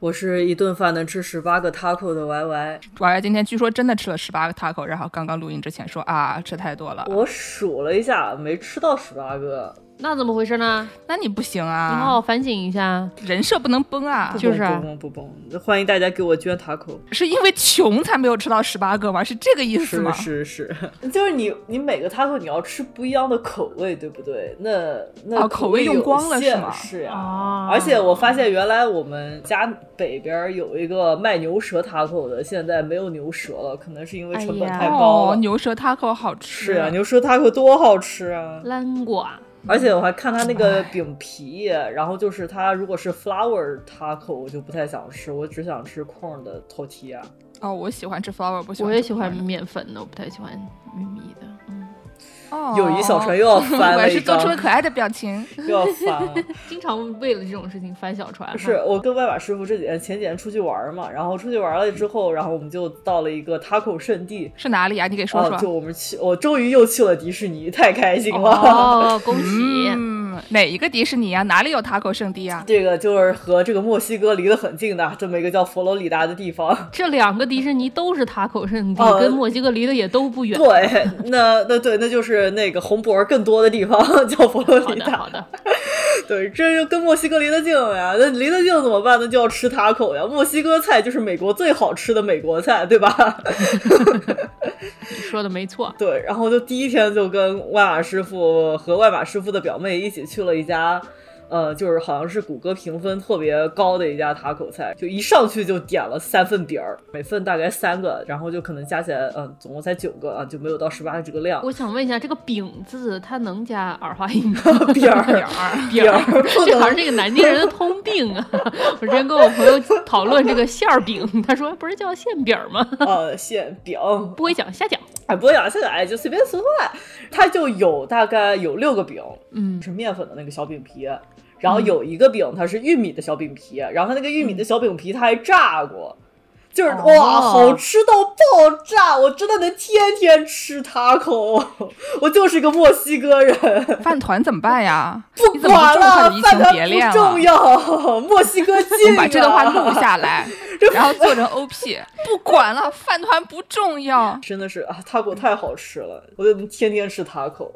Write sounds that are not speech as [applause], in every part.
我是一顿饭能吃十八个 taco 的 Y Y。Y Y 今天据说真的吃了十八个 taco，然后刚刚录音之前说啊，吃太多了。我数了一下，没吃到十八个。那怎么回事呢？那你不行啊你啊，好好反省一下。人设不能崩啊！就是啊不崩不崩，欢迎大家给我捐 taco。是因为穷才没有吃到十八个吗？是这个意思吗？是是是，[laughs] 就是你你每个 taco 你要吃不一样的口味，对不对？那那哦口味用光了是吗是呀、哦而且我发现原来我们家北边有一个卖牛舌 taco 的，现在没有牛舌了，可能是因为成本太高了。哦，牛舌 taco 好吃。是啊，牛舌 taco 多好吃啊！land 瓜，而且我还看它那个饼皮，然后就是它如果是 flour taco，我就不太想吃，我只想吃 corn 的 tortilla。哦，我喜欢吃 flour，不喜欢。我也喜欢。面粉的，我不太喜欢玉米的。友谊小船又要翻我了一张也是做出，了可爱的表情。又要翻了。经常为了这种事情翻小船。是我跟外马师傅这几天前几天出去玩嘛，然后出去玩了之后，然后我们就到了一个 taco 圣地。是哪里啊？你给说哦，说。就我们去，我终于又去了迪士尼，太开心了。哦，恭喜！嗯，哪一个迪士尼啊？哪里有 taco 圣地啊？这个就是和这个墨西哥离得很近的这么一个叫佛罗里达的地方。这两个迪士尼都是塔口圣地，哦跟墨西哥离得也都不远。对，那那对，那就是那个红脖儿更多的地方，[laughs] 叫佛罗，里达。好的。[laughs] 对，这就跟墨西哥离得近呀，那离得近怎么办？呢就要吃塔口呀。墨西哥菜就是美国最好吃的美国菜，对吧？你 [laughs] 说的没错。对，然后就第一天就跟外马师傅和外马师傅的表妹一起去了一家。呃，就是好像是谷歌评分特别高的一家塔口菜，就一上去就点了三份饼儿，每份大概三个，然后就可能加起来，嗯、总共才九个啊，就没有到十八的这个量。我想问一下，这个“饼”字它能加儿化音吗？[laughs] [laughs] 饼儿，饼儿，[laughs] 这好像是一个南京人的通病啊！我之前跟我朋友讨论这个馅儿饼，他说不是叫馅饼吗？呃，馅饼，不会讲瞎讲。哎，不会讲现在哎，就随便说来，它就有大概有六个饼，嗯，是面粉的那个小饼皮，然后有一个饼它是玉米的小饼皮，然后它那个玉米的小饼皮它还炸过。就是哦哇，好吃到爆炸！我真的能天天吃塔口，我就是一个墨西哥人。饭团怎么办呀？[laughs] 不管了，饭团不？重要，墨西哥我近、啊。们把这段话录下来，[laughs] 然后做成 OP。[laughs] 不管了，饭团不重要。真的是啊，塔口太好吃了，我就能天天吃塔口。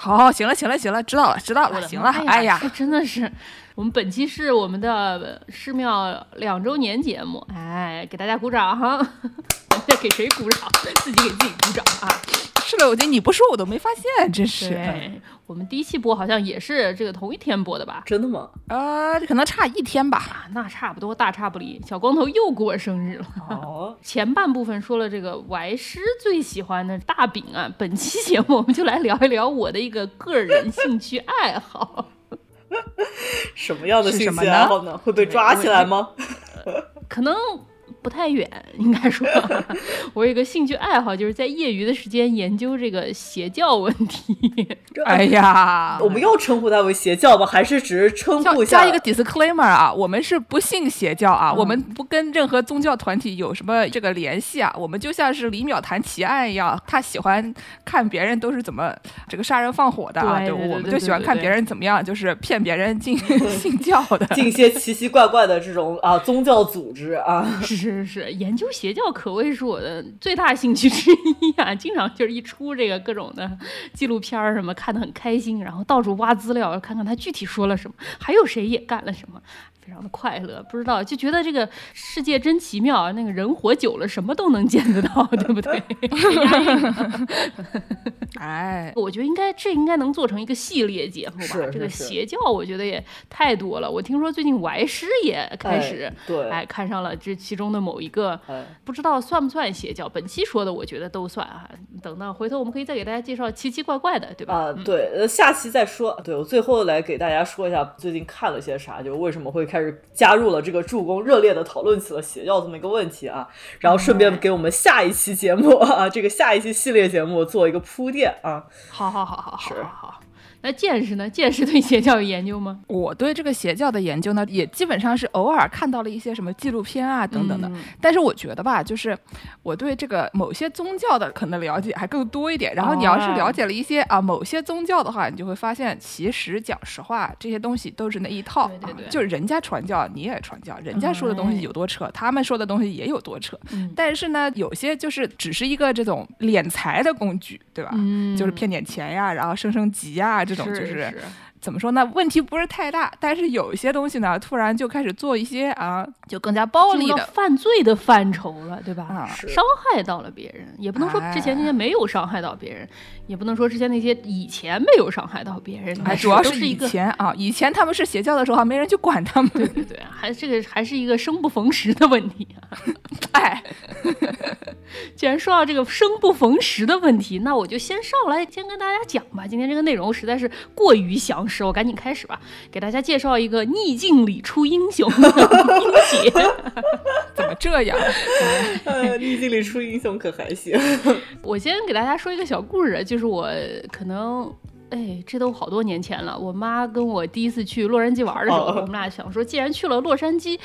好，行了，行了，行了，知道了，知道了，行了。哎呀这，真的是，我们本期是我们的寺庙两周年节目，哎，给大家鼓掌哈！[laughs] 给谁鼓掌？自己给自己鼓掌啊！是的，我觉得你不说我都没发现，真是。对，我们第一期播好像也是这个同一天播的吧？真的吗？呃，可能差一天吧。啊，那差不多，大差不离。小光头又过生日了。哦，[laughs] 前半部分说了这个歪师最喜欢的大饼啊，本期节目我们就来聊一聊我的一个个人兴趣爱好。[laughs] 什么样的兴趣是什么呢爱好呢？会被抓起来吗？[laughs] 可能不太远，[laughs] 应该说，我有一个兴趣爱好，就是在业余的时间研究这个邪教问题。[laughs] 哎呀，我们又称呼它为邪教吧？还是只是称叫呼下加一个 disclaimer 啊，我们是不信邪教啊，嗯我们不跟任何宗教团体有什么这个联系啊，我们就像是李淼谈奇案一样，他喜欢看别人都是怎么这个杀人放火的啊，对我们就喜欢看别人怎么样，就是骗别人进 [laughs] 信教的。进一些奇奇怪怪的这种啊宗教组织啊？是是是，研究邪教可谓是我的最大兴趣之一啊！经常就是一出这个各种的纪录片儿什么，看得很开心，然后到处挖资料，看看他具体说了什么，还有谁也干了什么。非常的快乐，不知道就觉得这个世界真奇妙啊！那个人活久了，什么都能见得到，[laughs] 对不对？[laughs] [laughs] 哎，我觉得应该这应该能做成一个系列节目吧。是这个邪教，我觉得也太多了。我听说最近歪师也开始哎，对哎，看上了这其中的某一个，哎不知道算不算邪教。本期说的，我觉得都算啊。等到回头我们可以再给大家介绍奇奇怪怪的，对吧？啊，对，呃，下期再说。对我最后来给大家说一下最近看了些啥，就为什么会开开始加入了这个助攻，热烈的讨论起了邪教这么一个问题啊，然后顺便给我们下一期节目啊，这个下一期系列节目做一个铺垫啊。好好好好好好。那见识呢？见识对邪教有研究吗？我对这个邪教的研究呢，也基本上是偶尔看到了一些什么纪录片啊等等的。嗯但是我觉得吧，就是我对这个某些宗教的可能了解还更多一点。然后你要是了解了一些啊某些宗教的话，你就会发现，其实讲实话，这些东西都是那一套。对对对啊就是人家传教你也传教，人家说的东西有多扯，他们说的东西也有多扯。嗯但是呢，有些就是只是一个这种敛财的工具，对吧？嗯就是骗点钱呀，然后升升级呀，这种就是是怎么说呢？问题不是太大，但是有一些东西呢，突然就开始做一些啊，就更加暴力的。犯罪的范畴了，对吧？啊伤害到了别人，也不能说之前那些没有伤害到别人，也不能说之前那些以前没有伤害到别人，哎，主要是以。前啊，以前他们是邪教的时候，还没人去管他们。对对对，还这个还是一个生不逢时的问题啊！[laughs] 哎，既然说到这个生不逢时的问题，那我就先上来先跟大家讲吧。今天这个内容实在是过于详实，我赶紧开始吧，给大家介绍一个逆境里出英雄的 [laughs] 英姐。怎么这样？[laughs] 呃，逆境里出英雄可还行？[laughs] 我先给大家说一个小故事，就是我可能。哎，这都好多年前了。我妈跟我第一次去洛杉矶玩的时候，哦我们俩想说，既然去了洛杉矶，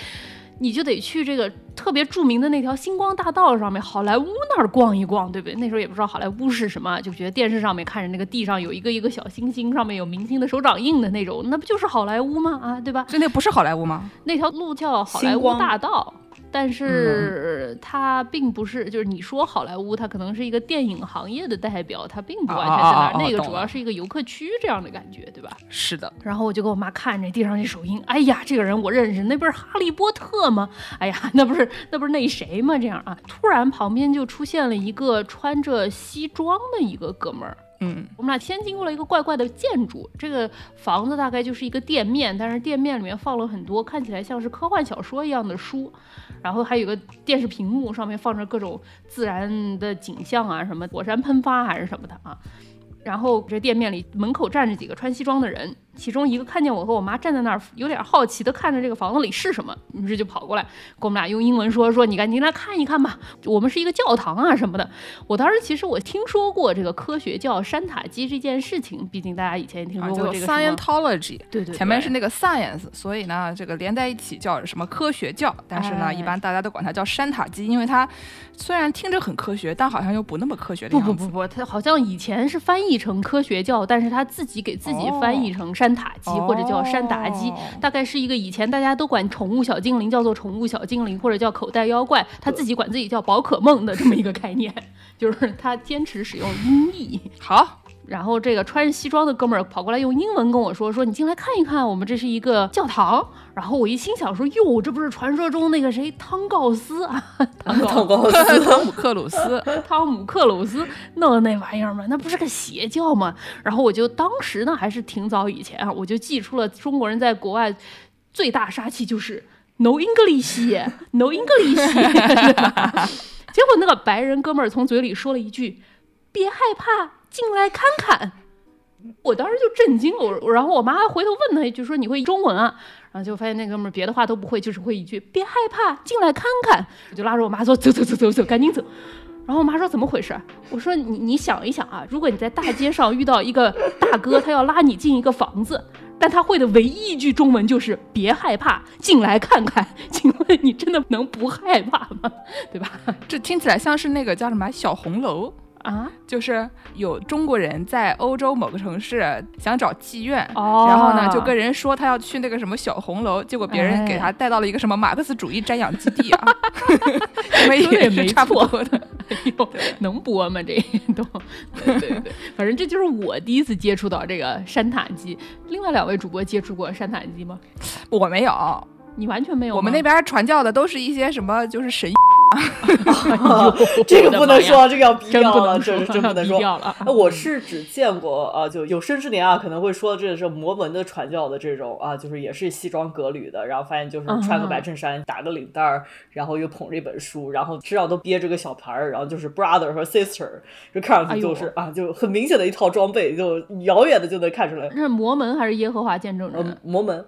你就得去这个特别著名的那条星光大道上面，好莱坞那儿逛一逛，对不对？那时候也不知道好莱坞是什么，就觉得电视上面看着那个地上有一个一个小星星，上面有明星的手掌印的那种，那不就是好莱坞吗？啊，对吧？这那不是好莱坞吗？那条路叫好莱坞大道，但是它并不是，就是你说好莱坞，它可能是一个电影行业的代表，它并不完全在那儿，那个主要是一个游客区这样的感觉，对吧？是的，然后我就给我妈看这地上这手印，哎呀，这个人我认识，那不是哈利波特吗？哎呀，那不是那不是那谁吗？这样啊，突然旁边就出现了一个穿着西装的一个哥们儿。嗯，我们俩先经过了一个怪怪的建筑，这个房子大概就是一个店面，但是店面里面放了很多看起来像是科幻小说一样的书，然后还有个电视屏幕，上面放着各种自然的景象啊，什么火山喷发还是什么的啊。然后这店面里门口站着几个穿西装的人，其中一个看见我和我妈站在那儿，有点好奇的看着这个房子里是什么，于是就跑过来跟我们俩用英文说说你赶紧来看一看吧，我们是一个教堂啊什么的。我当时其实我听说过这个科学教山塔基这件事情，毕竟大家以前也听说过这个。Scientology。对对，对前面是那个 science，所以呢，这个连在一起叫什么科学教，但是呢，哎一般大家都管它叫山塔基，因为它虽然听着很科学，但好像又不那么科学的不样子。不不不，它好像以前是翻译成科学教，但是他自己给自己翻译成山塔鸡、或者叫山达鸡，哦大概是一个以前大家都管宠物小精灵叫做宠物小精灵，或者叫口袋妖怪，他自己管自己叫宝可梦的这么一个概念，[laughs] 就是他坚持使用音译。好，然后这个穿着西装的哥们儿跑过来用英文跟我说：“说你进来看一看，我们这是一个教堂。”然后我一心想说：“哟，这不是传说中那个谁汤告斯啊，汤告斯，汤姆克鲁斯，汤姆克鲁斯弄的那玩意儿吗？那不是个邪教吗？”然后我就当时呢还是挺早以前啊，我就记出了中国人在国外最大杀器就是 no English，no English，[laughs] 结果那个白人哥们儿从嘴里说了一句：“别害怕，进来看看。”我当时就震惊了，我然后我妈还回头问他一句说：“你会中文啊？”然后就发现那哥们儿别的话都不会，就是会一句“别害怕，进来看看”。我就拉着我妈说：“走走走走走，赶紧走。”然后我妈说：“怎么回事？”我说：“你你想一想啊，如果你在大街上遇到一个大哥，他要拉你进一个房子，但他会的唯一一句中文就是‘别害怕，进来看看’，[laughs] 请问你真的能不害怕吗？对吧？这听起来像是那个叫什么小红楼。啊，就是有中国人在欧洲某个城市想找妓院，哦然后呢就跟人说他要去那个什么小红楼，结果别人哎给他带到了一个什么马克思主义瞻仰基地啊，因 [laughs] 为说的也没是差不错多的。[laughs] 哎呦，能播吗？这都对对对，[laughs] 反正这就是我第一次接触到这个山塔基。另外两位主播接触过山塔基吗？我没有，你完全没有？我们那边传教的都是一些什么就是神 [laughs] [laughs] 这个不能说，这个要逼掉了，这是真不能说。[laughs] 我是只见过啊，就有生之年啊，可能会说这是摩门的传教的这种啊，就是也是西装革履的，然后发现就是穿个白衬衫，打个领带儿，然后又捧着一本书，然后身上都憋着个小牌儿，然后就是 brother 和 sister，就看上去就是、啊，就很明显的一套装备，就遥远的就能看出来。那是摩门还是耶和华见证呃人？，摩门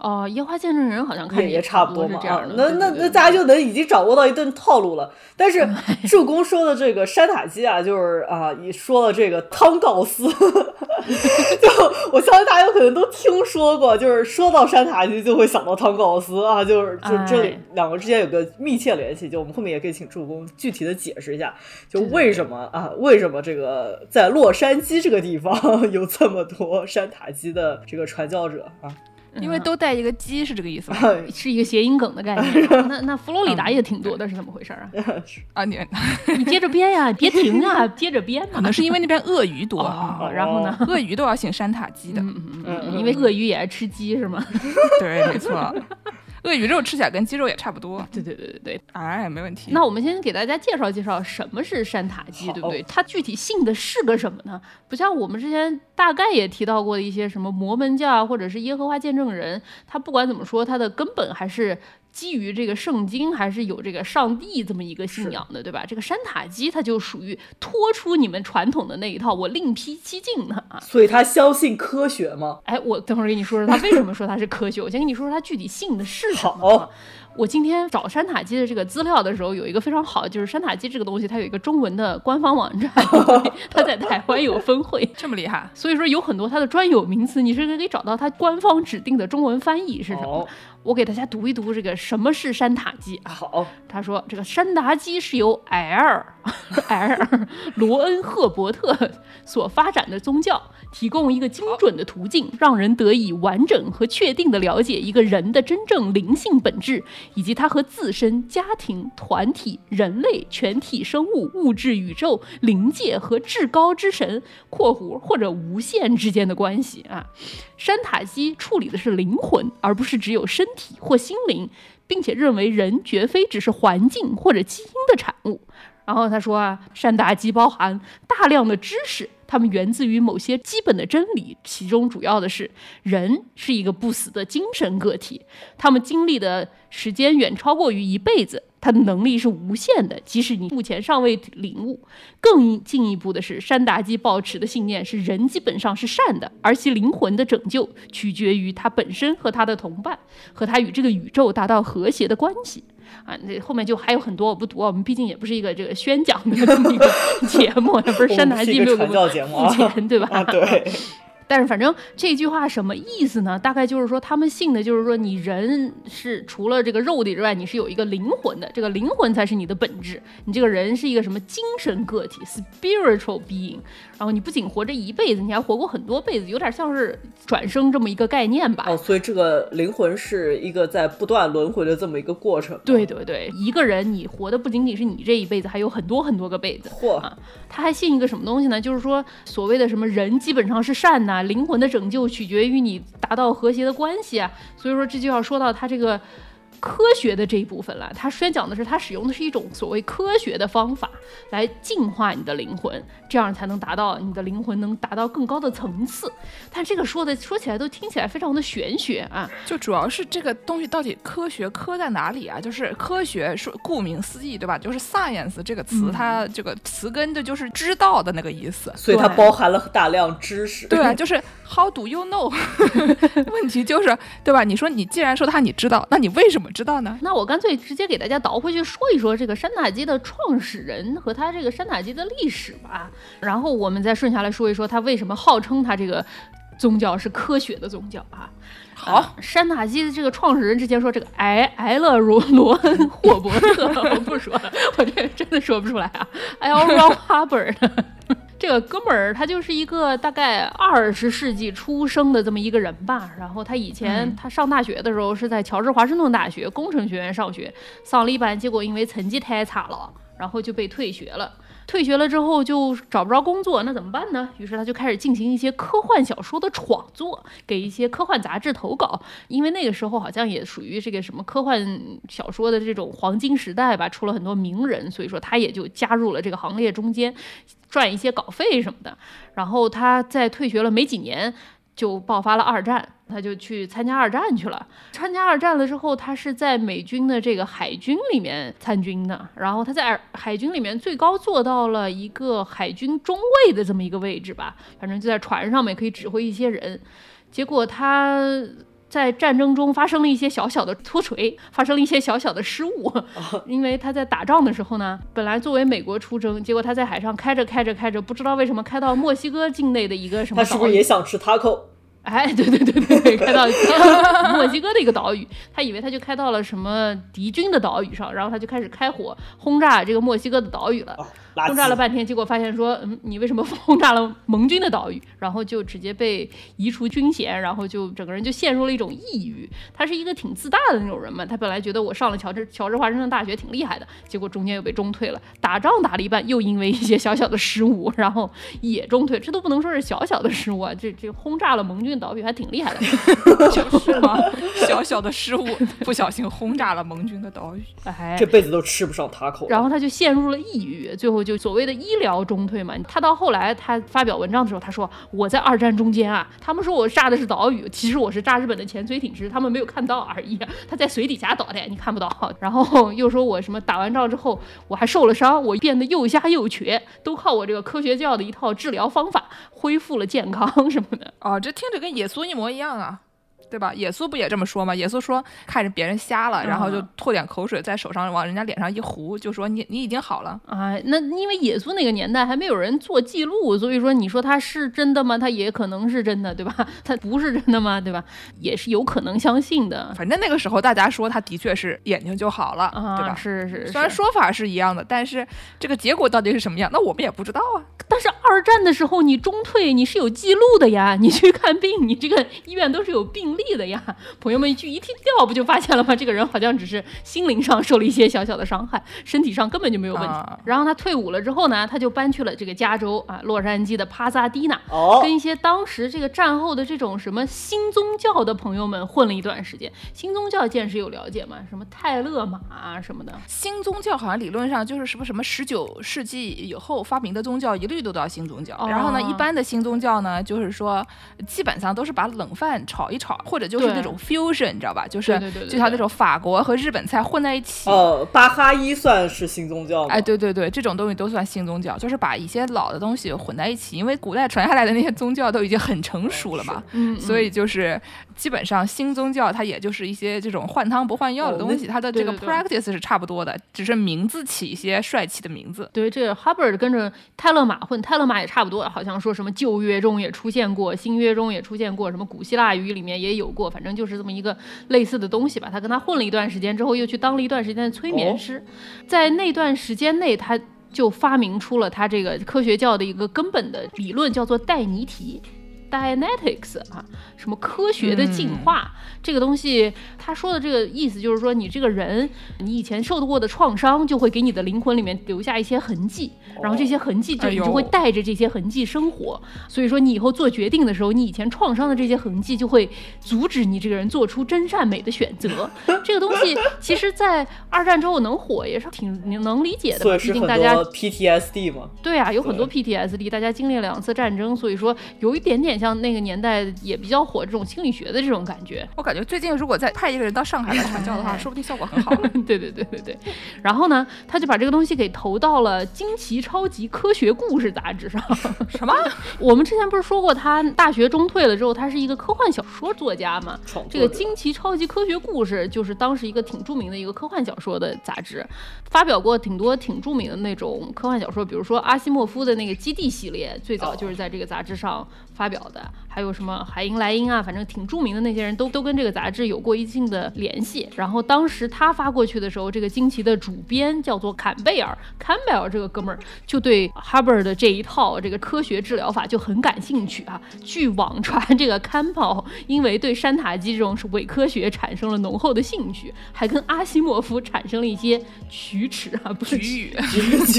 哦，烟花见证人好像看着也也差不多嘛这样的。，那那那大家就能已经掌握到一顿套路了。但是助攻说的这个山塔基啊，就是啊，你说了这个汤告斯，[laughs] 就我相信大家有可能都听说过，就是说到山塔基就会想到汤告斯啊，就是就这哎两个之间有个密切联系。就我们后面也可以请助攻具体的解释一下，就为什么啊，为什么这个在洛杉矶这个地方 [laughs] 有这么多山塔基的这个传教者啊？因为都带一个鸡是这个意思吗？[laughs] 是一个谐音梗的概念。那那 [laughs] 佛罗里达也挺多的，是怎么回事啊？[laughs] 啊，你你接着编呀，别停啊，接着编嘛可能。是因为那边鳄鱼多，哦，然后呢？鳄鱼都要姓山塔基的。嗯嗯嗯嗯嗯，因为鳄鱼也爱吃鸡是吗？对，没错。鳄鱼肉吃起来跟鸡肉也差不多，对对对对对。哎，没问题。那我们先给大家介绍介绍什么是山塔鸡，对不对？它具体信的是个什么呢？不像我们之前大概也提到过的一些什么摩门教啊，或者是耶和华见证人，它不管怎么说，它的根本还是。基于这个圣经，还是有这个上帝这么一个信仰的，对吧？这个山塔基它就属于脱出你们传统的那一套，我另辟蹊径的啊。所以他相信科学吗？哎，我等会儿给你说说他为什么说他是科学。我先跟你说说他具体信的是什么。我今天找山塔基的这个资料的时候，有一个非常好，就是山塔基这个东西，它有一个中文的官方网站，[laughs] 它在台湾有分会，这么厉害，所以说有很多它的专有名词，你是可以找到它官方指定的中文翻译是什么。哦我给大家读一读这个什么是山塔基啊。好，他说，这个山达基是由 L L [laughs] 罗恩赫伯特所发展的宗教，提供一个精准的途径，让人得以完整和确定的了解一个人的真正灵性本质，以及他和自身、家庭、团体、人类、全体生物、物质、宇宙、灵界和至高之神（括弧或者无限）之间的关系啊。山塔基处理的是灵魂，而不是只有身体或心灵，并且认为人绝非只是环境或者基因的产物。然后他说啊，山达基包含大量的知识，它们源自于某些基本的真理，其中主要的是人是一个不死的精神个体，他们经历的时间远超过于一辈子，他的能力是无限的，即使你目前尚未领悟。更进一步的是，山达基抱持的信念是人基本上是善的，而其灵魂的拯救取决于他本身和他的同伴，和他与这个宇宙达到和谐的关系。啊，这后面就还有很多我不读，我们毕竟也不是一个这个宣讲的 [laughs] 这么一个节目，也不是山达基没有目啊付钱，对吧？啊，对，但是反正这句话什么意思呢？大概就是说，他们信的就是说，你人是除了这个肉体之外，你是有一个灵魂的，这个灵魂才是你的本质。你这个人是一个什么精神个体 （spiritual being），然后你不仅活着一辈子，你还活过很多辈子，有点像是转生这么一个概念吧。哦，所以这个灵魂是一个在不断轮回的这么一个过程。对，对对，一个人你活的不仅仅是你这一辈子，还有很多很多个辈子。嚯啊，他还信一个什么东西呢？就是说所谓的什么人基本上是善呐、灵魂的拯救取决于你达到和谐的关系啊。所以说这就要说到他这个。科学的这一部分了，他宣讲的是他使用的是一种所谓科学的方法来净化你的灵魂，这样才能达到你的灵魂能达到更高的层次。但这个说的说起来都听起来非常的玄学啊，就主要是这个东西到底科学科在哪里啊？就是科学说顾名思义，对吧？就是 science 这个词，嗯它这个词根的就是知道的那个意思。所以它包含了大量知识。对啊，就是 how do you know？[laughs] 问题就是，对吧？你说你既然说他你知道，那你为什么知道呢？那我干脆直接给大家倒回去说一说这个山塔基的创始人和他这个山塔基的历史吧，然后我们再顺下来说一说他为什么号称他这个宗教是科学的宗教啊。好啊山塔基的这个创始人之前说这个埃埃勒罗罗恩霍伯特，[laughs] 我不说了，我这真的说不出来啊，L. Ron Hubbard。这个哥们儿他就是一个大概二十世纪出生的这么一个人吧，然后他以前嗯他上大学的时候是在乔治华盛顿大学工程学院上学，上了一班，结果因为成绩太差了，然后就被退学了。退学了之后就找不着工作，那怎么办呢？于是他就开始进行一些科幻小说的创作，给一些科幻杂志投稿。因为那个时候好像也属于这个什么科幻小说的这种黄金时代吧，出了很多名人，所以说他也就加入了这个行列中间，赚一些稿费什么的。然后他在退学了没几年。就爆发了二战，他就去参加二战去了。参加二战了之后，他是在美军的这个海军里面参军的，然后他在海军里面最高做到了一个海军中尉的这么一个位置吧，反正就在船上面可以指挥一些人。结果他在战争中发生了一些小小的脱垂，发生了一些小小的失误，因为他在打仗的时候呢，本来作为美国出征，结果他在海上开着开着开着，不知道为什么开到墨西哥境内的一个什么他是不是也想吃 taco？哎，[laughs] 对对对对对，开到 [laughs] 墨西哥的一个岛屿，他以为他就开到了什么敌军的岛屿上，然后他就开始开火轰炸这个墨西哥的岛屿了。轰炸了半天，结果发现说，嗯，你为什么轰炸了盟军的岛屿？然后就直接被移除军衔，然后就整个人就陷入了一种抑郁。他是一个挺自大的那种人嘛，他本来觉得我上了乔治乔治华盛顿大学挺厉害的，结果中间又被中退了，打仗打了一半又因为一些小小的失误，然后也中退，这都不能说是小小的失误啊，这这轰炸了盟军岛屿还挺厉害的。就是嘛？小小的失误，不小心轰炸了盟军的岛屿。哎，这辈子都吃不上 taco 了。然后他就陷入了抑郁，最后就所谓的医疗中退嘛。他到后来他发表文章的时候，他说我在二战中间啊，他们说我炸的是岛屿，其实我是炸日本的潜水艇，只是他们没有看到而已。他在水底下倒的，你看不到。然后 [laughs] 又说我什么打完仗之后我还受了伤，我变得又瞎又瘸，都靠我这个科学教的一套治疗方法恢复了健康什么的。哦，这听着跟耶稣一模一样啊，对吧？耶稣不也这么说吗？耶稣说看着别人瞎了，然后就嗯吐点口水在手上往人家脸上一糊，就说你你已经好了。啊，那因为耶稣那个年代还没有人做记录，所以说你说他是真的吗？他也可能是真的，对吧？[laughs] 他不是真的吗？对吧？也是有可能相信的反正那个时候大家说他的确是眼睛就好了，啊，对吧？是是是。虽然说法是一样的，但是这个结果到底是什么样，那我们也不知道啊。但是二战的时候你中退，你是有记录的呀，你去看病，你这个医院都是有病历的呀。朋友们去一听调，不就发现了吗？这个人好像只是心灵上受了一些小小的伤害，身体上根本就没有问题。啊然后他退伍了之后呢，他就搬去了这个加州啊，洛杉矶的帕萨迪纳。哦跟，一些当时这个战后的这种什么新宗教的朋友们混了一段时间。新宗教见识有了解吗？什么泰勒玛啊什么的。新宗教好像理论上就是什么什么十九世纪以后发明的宗教，一律都叫新宗教。哦然后呢，一般的新宗教呢，就是说基本上都是把冷饭炒一炒，或者就是那种 fusion，你知道吧？就是就像那种法国和日本菜混在一起。哦，巴哈伊算是新宗教吗？哎，对对对，这种东西都算新宗教，就是把一些老的东西混在一起，因为古代传下来的那些宗教都已经很成熟了嘛，嗯，所以就是基本上新宗教它也就是一些这种换汤不换药的哦东西，它的这个 practice 是差不多的，只是名字起一些帅气的名字。对，这个 Hubbard 跟着泰勒马混，泰勒马也差不多，好像说什么旧约中也出现过，新约中也出现过，什么古希腊语里面也有过，反正就是这么一个类似的东西吧。他跟他混了一段时间之后，又去当了一段时间的催眠哦师，在那段时间内，他就发明出了他这个科学教的一个根本的理论，叫做戴尼提。Dianetics 啊，什么科学的进化、这个东西，他说的这个意思就是说，你这个人，你以前受过的创伤，就会给你的灵魂里面留下一些痕迹，然后这些痕迹就你就会带着这些痕迹生活。所以说，你以后做决定的时候，你以前创伤的这些痕迹就会阻止你这个人做出真善美的选择。[laughs] 这个东西其实，在二战之后能火也是挺能理解的吧，毕所以是很竟大家多 PTSD 嘛。对啊，有很多 PTSD，大家经历了两次战争，所以说有一点点像那个年代也比较火这种心理学的这种感觉。我感觉最近如果再派一个人到上海来传教的话，说不定效果很好。[laughs] 对对对对对。然后呢，他就把这个东西给投到了《惊奇超级科学故事》杂志上。[laughs] 什么？[laughs] 我们之前不是说过，他大学中退了之后，他是一个科幻小说作家嘛？这个《惊奇超级科学故事》就是当时一个挺著名的一个科幻小说的杂志，发表过挺多挺著名的那种科幻小说，比如说阿西莫夫的那个《基地》系列，最早就是在这个杂志上发表的，还有什么海因莱因啊，反正挺著名的那些人都都跟这个杂志有过一定的联系。然后当时他发过去的时候，这个惊奇的主编叫做坎贝尔，坎贝尔这个哥们儿就对 Hubbard 的这一套这个科学治疗法就很感兴趣啊。据网传，这个坎宝因为对山塔基这种伪科学产生了浓厚的兴趣，还跟阿西莫夫产生了一些龋齿啊，不是局语。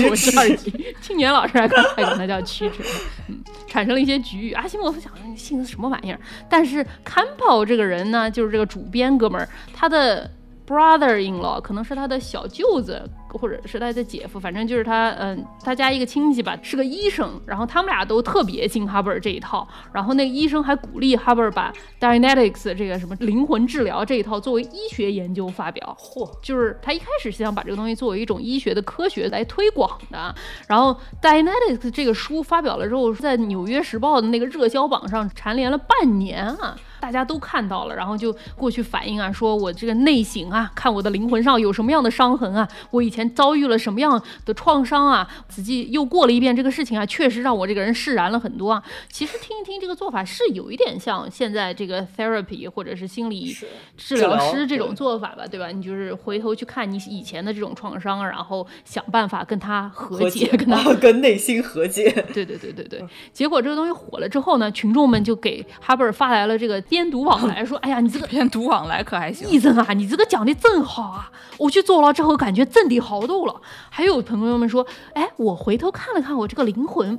我知道局，青年老师还管还管他叫龋齿，嗯，产生了一些局域。阿西莫夫想，你信的什么玩意儿？但是 Campbell 这个人呢，就是这个主编哥们儿，他的 brother in law 可能是他的小舅子，或者是他的姐夫，反正就是他，嗯，他家一个亲戚吧，是个医生。然后他们俩都特别信哈贝尔这一套，然后那个医生还鼓励哈贝尔把 Dianetics 这个什么灵魂治疗这一套作为医学研究发表。嚯，就是他一开始是想把这个东西作为一种医学的科学来推广的。然后 Dianetics 这个书发表了之后，在《纽约时报》的那个热销榜上蝉联了半年啊。大家都看到了，然后就过去反映啊，说我这个内省啊，看我的灵魂上有什么样的伤痕啊，我以前遭遇了什么样的创伤啊，仔细又过了一遍这个事情啊，确实让我这个人释然了很多啊。其实听一听这个做法是有一点像现在这个 therapy 或者是心理治疗师这种做法吧，对吧？你就是回头去看你以前的这种创伤，然后想办法跟他和解，跟他 [laughs] 跟内心和解。对对对对对。结果这个东西火了之后呢，群众们就给哈贝尔发来了这个编读往来，说：“哎呀，你这个编读往来可还行？医生啊，你这个讲的真好啊！我去坐牢之后，感觉真的好多了。”还有朋友们说：“哎，我回头看了看我这个灵魂。”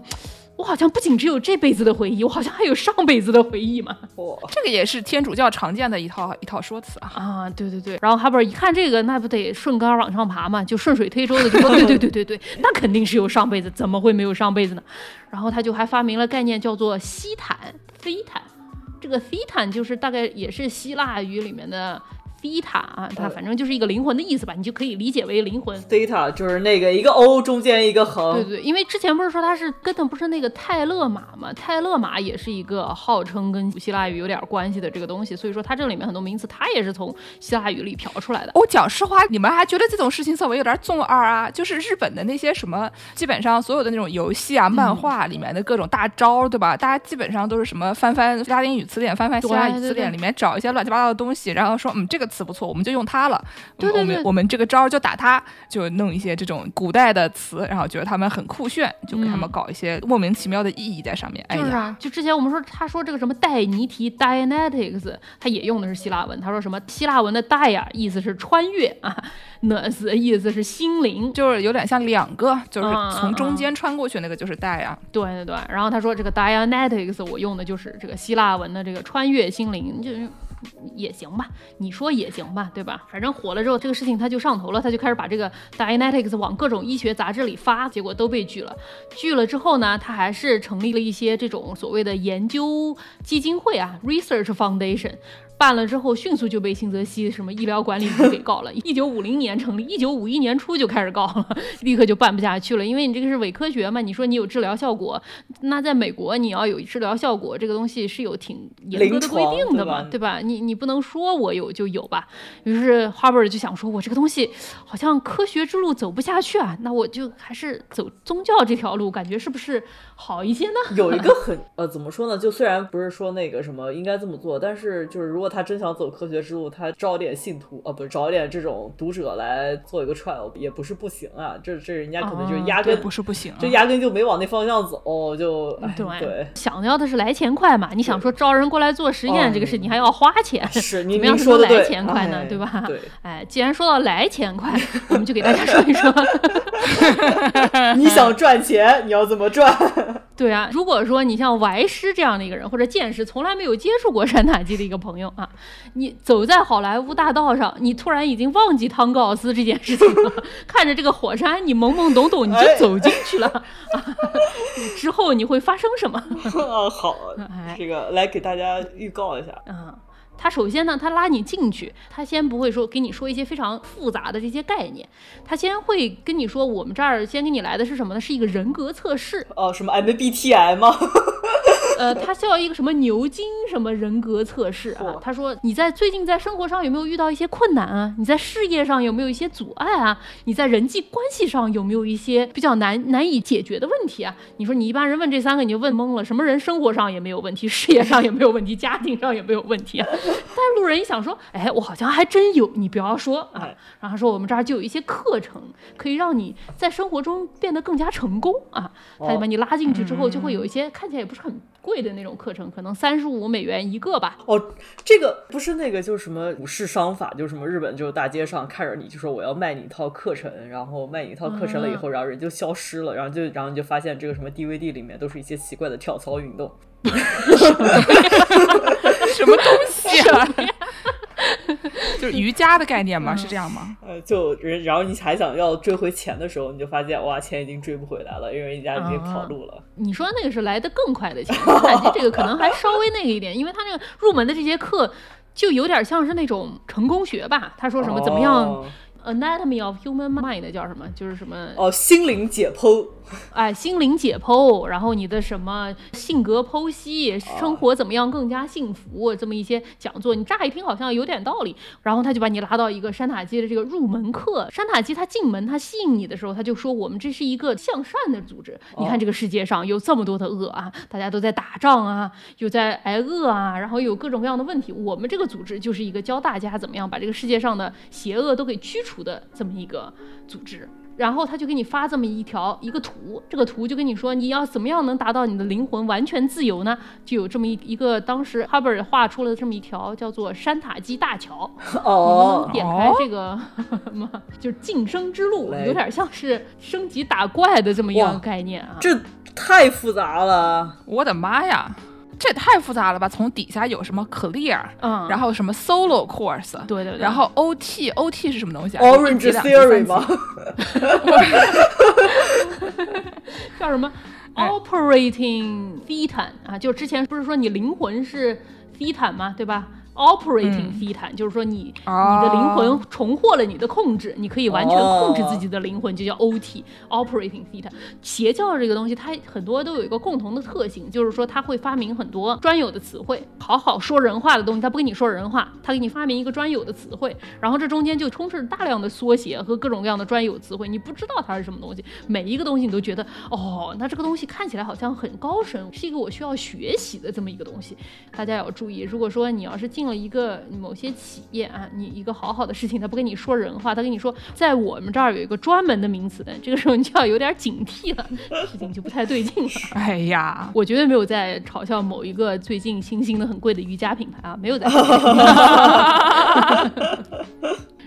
我好像不仅只有这辈子的回忆，我好像还有上辈子的回忆嘛。[laughs] 哦，这个也是天主教常见的一套一套说辞啊。啊，[laughs] 对对对。然后哈伯尔一看这个，那不得顺杆往上爬嘛，就顺水推舟的就说，对对对对对，那肯定是有上辈子，怎么会没有上辈子呢？然后他就还发明了概念叫做西坦、非坦。这个西坦就是大概也是希腊语里面的。Theta 啊，它反正就是一个灵魂的意思吧，你就可以理解为灵魂。theta 就是那个一个 O 中间一个横。对对，因为之前不是说它是跟的不是那个泰勒马嘛，泰勒马也是一个号称跟古希腊语有点关系的这个东西，所以说它这里面很多名词它也是从希腊语里嫖出来的。我讲实话，你们还觉得这种事情稍微有点中二啊？就是日本的那些什么，基本上所有的那种游戏啊、漫画里面的各种大招，对吧？大家基本上都是什么翻翻拉丁语词典、翻翻希腊语词典里面找一些乱七八糟的东西，然后说嗯这个词不错，我们就用。它了，对对对，我们这个招就打它，就弄一些这种古代的词，然后觉得他们很酷炫，就给他们搞一些莫名其妙的意义在上面。就是啊，就之前我们说，他说这个什么戴尼提 （Dianetics），他也用的是希腊文。他说什么希腊文的“戴”呀，意思是穿越啊，“nes” 意思是心灵，就是有点像两个，就是从中间穿过去那个就是“代”呀。对对对，然后他说这个 Dianetics，我用的就是这个希腊文的这个穿越心灵，就是。也行吧，你说也行吧，对吧？反正火了之后，这个事情他就上头了，他就开始把这个 Dianetics 往各种医学杂志里发，结果都被拒了。拒了之后呢，他还是成立了一些这种所谓的研究基金会啊，Research Foundation。办了之后，迅速就被新泽西什么医疗管理局给告了。一九五零年成立，一九五一年初就开始告了，[laughs] 立刻就办不下去了。因为你这个是伪科学嘛，你说你有治疗效果，那在美国你要有治疗效果，这个东西是有挺严格的规定的嘛，对吧？你你不能说我有就有吧。于是哈贝尔就想说，我这个东西好像科学之路走不下去啊，那我就还是走宗教这条路，感觉是不是好一些呢？有一个 [laughs] 很呃，怎么说呢？就虽然不是说那个什么应该这么做，但是就是如果。他真想走科学之路，他招点信徒啊，不是找点这种读者来做一个 trial，也不是不行啊。这这人家可能就压根不是不行，这压根就没往那方向走，就对。想要的是来钱快嘛？你想说招人过来做实验这个事，你还要花钱，[laughs] 是怎么样说来钱快呢？对吧？[laughs] 对。哎，既然说到来钱快，我们就给大家说一说，[laughs] 你想赚钱，你要怎么赚？对啊，如果说你像歪师这样的一个人，或者见识从来没有接触过山塔机的一个朋友啊，你走在好莱坞大道上，你突然已经忘记汤高斯这件事情了，[laughs] 看着这个火山，你懵懵懂懂你就走进去了，[laughs] 之后你会发生什么？[laughs] 啊，好，这个来给大家预告一下啊。他首先呢，他拉你进去，他先不会说给你说一些非常复杂的这些概念，他先会跟你说，我们这儿先给你来的是什么呢？是一个人格测试。哦，什么 MBTI 吗？[laughs] 呃，他需要一个什么牛津什么人格测试啊？他说你在最近在生活上有没有遇到一些困难啊？你在事业上有没有一些阻碍啊？你在人际关系上有没有一些比较难难以解决的问题啊？你说你一般人问这三个你就问懵了，什么人生活上也没有问题，事业上也没有问题，家庭上也没有问题啊？[laughs] 但路人一想说，哎，我好像还真有，你不要说啊。然后说我们这儿就有一些课程，可以让你在生活中变得更加成功啊。他就把你拉进去之后，就会有一些看起来也不是很。贵的那种课程，可能三十五美元一个吧。哦，这个不是那个，就是什么武士商法，就是什么日本，就是大街上看着你就说我要卖你一套课程，然后卖你一套课程了以后，然后人就消失了，然后就然后你就发现这个什么 DVD 里面都是一些奇怪的跳操运动。[laughs] [laughs] 什么东西啊？[laughs] [laughs] 就是瑜伽的概念吗？是这样吗？呃，就人，然后你还想要追回钱的时候，你就发现哇，钱已经追不回来了，因为人家已经跑路了。你说那个是来的更快的钱，感觉这个可能还稍微那个一点，[laughs] 因为他那个入门的这节课就有点像是那种成功学吧。他说什么怎么样？Anatomy of Human Mind 叫什么？就是什么哦，心灵解剖，哎，心灵解剖，然后你的什么性格剖析，生活怎么样更加幸福，这么一些讲座，你乍一听好像有点道理，然后他就把你拉到一个山塔基的这个入门课。山塔基他进门，他吸引你的时候，他就说我们这是一个向善的组织。你看这个世界上有这么多的恶啊，大家都在打仗啊，有在挨饿啊，然后有各种各样的问题。我们这个组织就是一个教大家怎么样把这个世界上的邪恶都给驱除的这么一个组织。然后他就给你发这么一条一个图，这个图就跟你说你要怎么样能达到你的灵魂完全自由呢？就有这么一一个当时哈 r 尔画出了这么一条叫做山塔基大桥。哦，点开这个什么，就是晋升之路，有点像是升级打怪的这么一个概念啊。这太复杂了，我的妈呀！这也太复杂了吧！从底下有什么 clear，嗯，然后什么 solo course，对对对，然后 OT，OT 是什么东西啊？Orange Theory 吗？叫什么？Operating Thetan 啊，就之前不是说你灵魂是 Thetan 吗？对吧？Operating thetan 就是说你你的灵魂重获了你的控制，你可以完全控制自己的灵魂，就叫 OT Operating thetan。邪教这个东西，它很多都有一个共同的特性，就是说它会发明很多专有的词汇，好好说人话的东西，它不跟你说人话，它给你发明一个专有的词汇，然后这中间就充斥大量的缩写和各种各样的专有词汇，你不知道它是什么东西，每一个东西你都觉得哦，那这个东西看起来好像很高深，是一个我需要学习的这么一个东西。大家要注意，如果说你要是进。进了一个某些企业啊，你一个好好的事情，他不跟你说人话，他跟你说在我们这儿有一个专门的名词，这个时候你就要有点警惕了，事情就不太对劲了。哎呀，我绝对没有在嘲笑某一个最近新兴的很贵的瑜伽品牌啊，没有在。[laughs]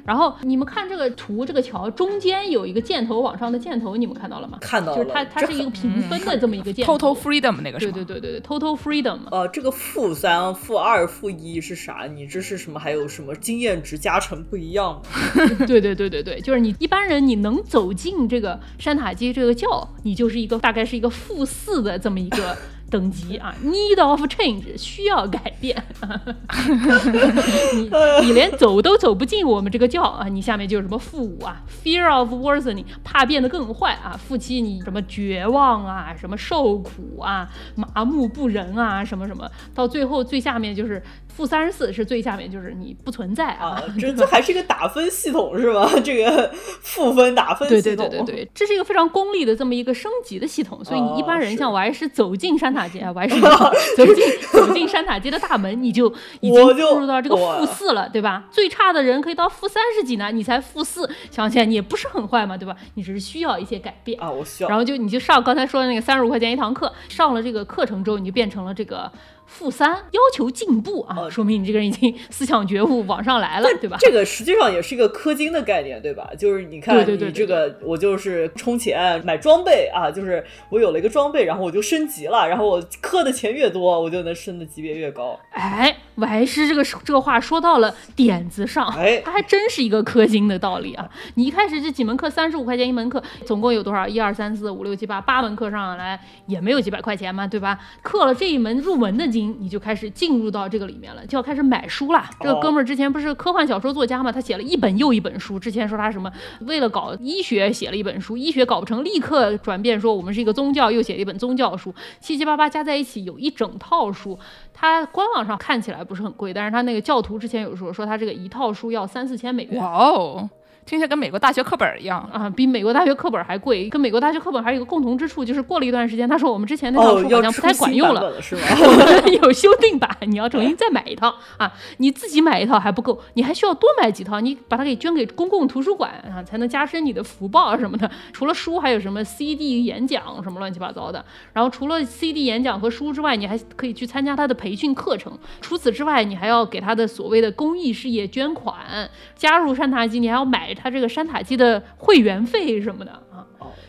然后你们看这个图，这个桥中间有一个箭头往上的箭头，你们看到了吗？看到了，就是它，它是一个平分的这么一个箭头。Total freedom 那个是？对对对对对，Total freedom。呃，这个负三、负二、负一是啥？你这是什么？还有什么经验值加成不一样吗？[laughs] 对对对对对，就是你一般人你能走进这个山塔基这个教，你就是一个大概是一个负四的这么一个。等级啊，need of change 需要改变，[laughs] 你你连走都走不进我们这个教啊，你下面就是什么负五啊，fear of worsening 怕变得更坏啊，负七你什么绝望啊，什么受苦啊，麻木不仁啊，什么什么，到最后最下面就是。负三十四是最下面，就是你不存在啊，[laughs] 这这还是一个打分系统是吗？这个负分打分系统，对对对对对，这是一个非常功利的这么一个升级的系统，所以你一般人像我还是走进山塔街啊，我还是 [laughs] 走进走进山塔街的大门，你就已经进入到这个负四了，对吧？最差的人可以到负三十几呢，你才负四，想起来你也不是很坏嘛，对吧？你只是需要一些改变啊，我需要，然后就你就上刚才说的那个三十五块钱一堂课，上了这个课程之后，你就变成了这个。负三要求进步啊，说明你这个人已经 [laughs] 思想觉悟往上来了，对吧？这个实际上也是一个氪金的概念，对吧？就是你看，你这个我就是充钱买装备啊，就是我有了一个装备，然后我就升级了，然后我氪的钱越多，我就能升的级别越高。哎，还师这个这个话说到了点子上，哎，它还真是一个氪金的道理啊！[laughs] 你一开始这几门课三十五块钱一门课，总共有多少？一二三四五六七八八门课上来也没有几百块钱嘛，对吧？氪了这一门入门的金。你就开始进入到这个里面了，就要开始买书了。这个哥们儿之前不是科幻小说作家嘛，他写了一本又一本书。之前说他什么为了搞医学写了一本书，医学搞不成，立刻转变说我们是一个宗教，又写了一本宗教书，七七八八加在一起有一整套书。他官网上看起来不是很贵，但是他那个教徒之前有说说他这个一套书要三四千美元。哇哦！听起来跟美国大学课本一样啊，比美国大学课本还贵。跟美国大学课本还有一个共同之处，就是过了一段时间，他说我们之前那套书好像不太管用了，是吧？[laughs] 有修订版，你要重新再买一套啊！你自己买一套还不够，你还需要多买几套，你把它给捐给公共图书馆啊，才能加深你的福报什么的。除了书，还有什么 CD 演讲什么乱七八糟的。然后除了 CD 演讲和书之外，你还可以去参加他的培训课程。除此之外，你还要给他的所谓的公益事业捐款，加入山塔基，你还要买。他这个山塔基的会员费什么的啊，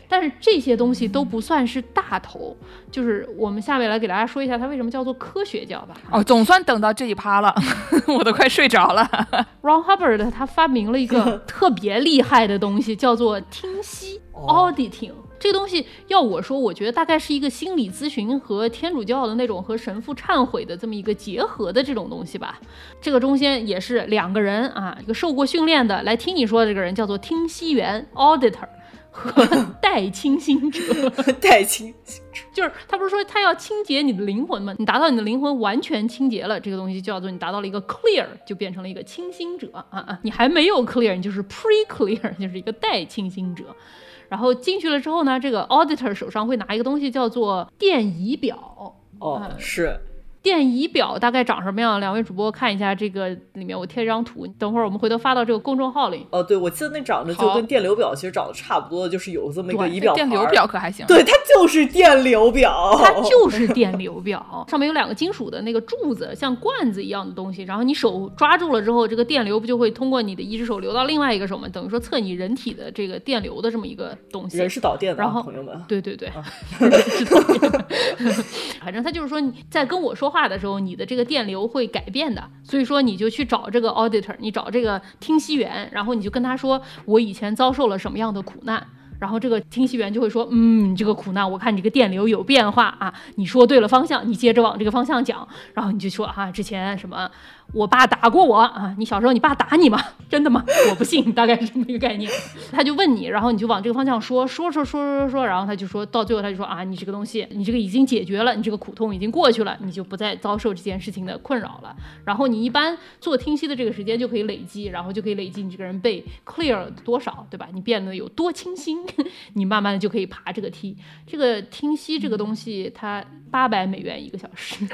但是这些东西都不算是大头，就是我们下面来给大家说一下它为什么叫做科学教吧。哦，总算等到这一趴了，[laughs] 我都快睡着了。[laughs] Ron Hubbard 他发明了一个特别厉害的东西，叫做听析 （auditing）。这个东西要我说，我觉得大概是一个心理咨询和天主教的那种和神父忏悔的这么一个结合的这种东西吧。这个中间也是两个人啊，一个受过训练的来听你说的这个人叫做听息员 （auditor） 和 [laughs] 代清新 [laughs] 者。代清新者就是他不是说他要清洁你的灵魂吗？你达到你的灵魂完全清洁了，这个东西叫做你达到了一个 clear，就变成了一个清新者啊啊！你还没有 clear，你就是 pre clear，就是一个代清新者。然后进去了之后呢，这个 auditor 手上会拿一个东西叫做电仪表。哦，是。电仪表大概长什么样？两位主播看一下这个里面，我贴一张图，等会儿我们回头发到这个公众号里。哦，对，我记得那长得就跟电流表其实长得差不多，就是有这么一个仪表电流表可还行？对，它就是电流表，它就是电流表，上面有两个金属的那个柱子，像罐子一样的东西，然后你手抓住了之后，这个电流不就会通过你的一只手流到另外一个手吗？等于说测你人体的这个电流的这么一个东西。人是导电的，然后朋友们，对对对，人是导电的。[laughs] [laughs] 反正他就是说你在跟我说话话的时候，你的这。个电流会改变的，所以说你就去找这个 auditor，你找这个听析员，然后你就跟他说我以前遭受了什么样的苦难，然后这个听析员就会说，嗯，你这个苦难我看你这个电流有变化啊，你说对了方向，你接着往这个方向讲，然后你就说啊，之前什么。我爸打过我啊！你小时候你爸打你吗？真的吗？我不信，大概是这么一个概念。他就问你，然后你就往这个方向说说说说说说，然后他就说到最后他就说啊，你这个东西，你这个已经解决了，你这个苦痛已经过去了，你就不再遭受这件事情的困扰了。然后你一般做听息的这个时间就可以累积，然后就可以累积你这个人被 clear 多少，对吧？你变得有多清新，[laughs] 你慢慢的就可以爬这个梯。这个听息这个东西，它八百美元一个小时，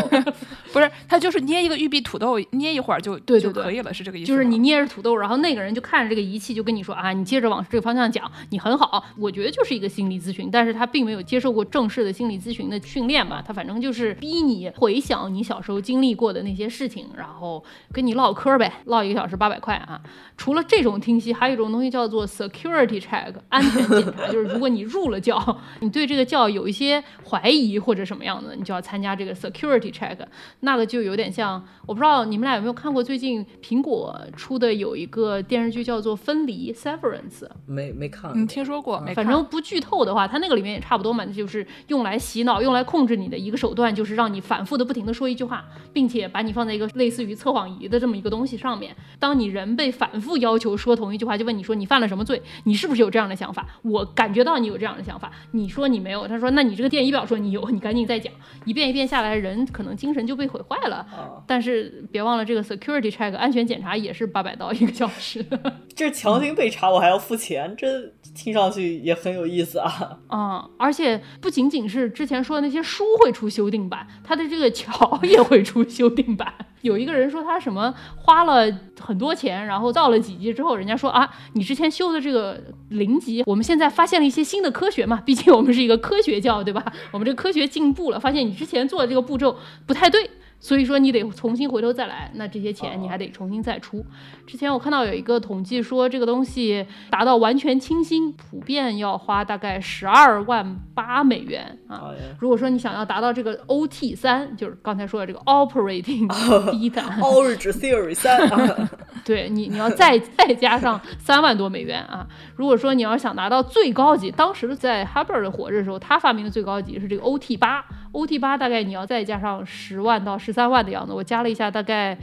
[laughs] 不是，它就是捏一个玉璧。土豆捏一会儿就对就可以了，是这个意思。就是你捏着土豆，然后那个人就看着这个仪器，就跟你说啊，你接着往这个方向讲，你很好。我觉得就是一个心理咨询，但是他并没有接受过正式的心理咨询的训练吧，他反正就是逼你回想你小时候经历过的那些事情，然后跟你唠嗑呗，唠一个小时八百块啊。除了这种听析，还有一种东西叫做 security check [laughs] 安全检查，就是如果你入了教，你对这个教有一些怀疑或者什么样的，你就要参加这个 security check，那个就有点像我。不知道你们俩有没有看过最近苹果出的有一个电视剧叫做《分离》（Severance）？没没看，嗯，听说过，反正不剧透的话，它那个里面也差不多嘛，就是用来洗脑、用来控制你的一个手段，就是让你反复的、不停的说一句话，并且把你放在一个类似于测谎仪的这么一个东西上面。当你人被反复要求说同一句话，就问你说你犯了什么罪？你是不是有这样的想法？我感觉到你有这样的想法。你说你没有，他说那你这个电仪表说你有，你赶紧再讲一遍一遍下来，人可能精神就被毁坏了。但是。别忘了这个 security check 安全检查也是八百刀一个小时，[laughs] 这强行被查我还要付钱，这听上去也很有意思啊。嗯，而且不仅仅是之前说的那些书会出修订版，它的这个桥也会出修订版。有一个人说他什么花了很多钱，然后造了几级之后，人家说啊，你之前修的这个零级，我们现在发现了一些新的科学嘛，毕竟我们是一个科学教，对吧？我们这个科学进步了，发现你之前做的这个步骤不太对。所以说你得重新回头再来，那这些钱你还得重新再出。之前我看到有一个统计说，这个东西达到完全清新，普遍要花大概十二万八美元啊。如果说你想要达到这个 OT 三，就是刚才说的这个 [laughs] Operating 低档 Origin Theory 三，[laughs] 对你你要再再加上三万多美元啊。如果说你要想拿到最高级，当时在 Hubbard 火热的时候，他发明的最高级是这个 OT 八。OT 八大概你要再加上十万到十三万的样子，我加了一下，大概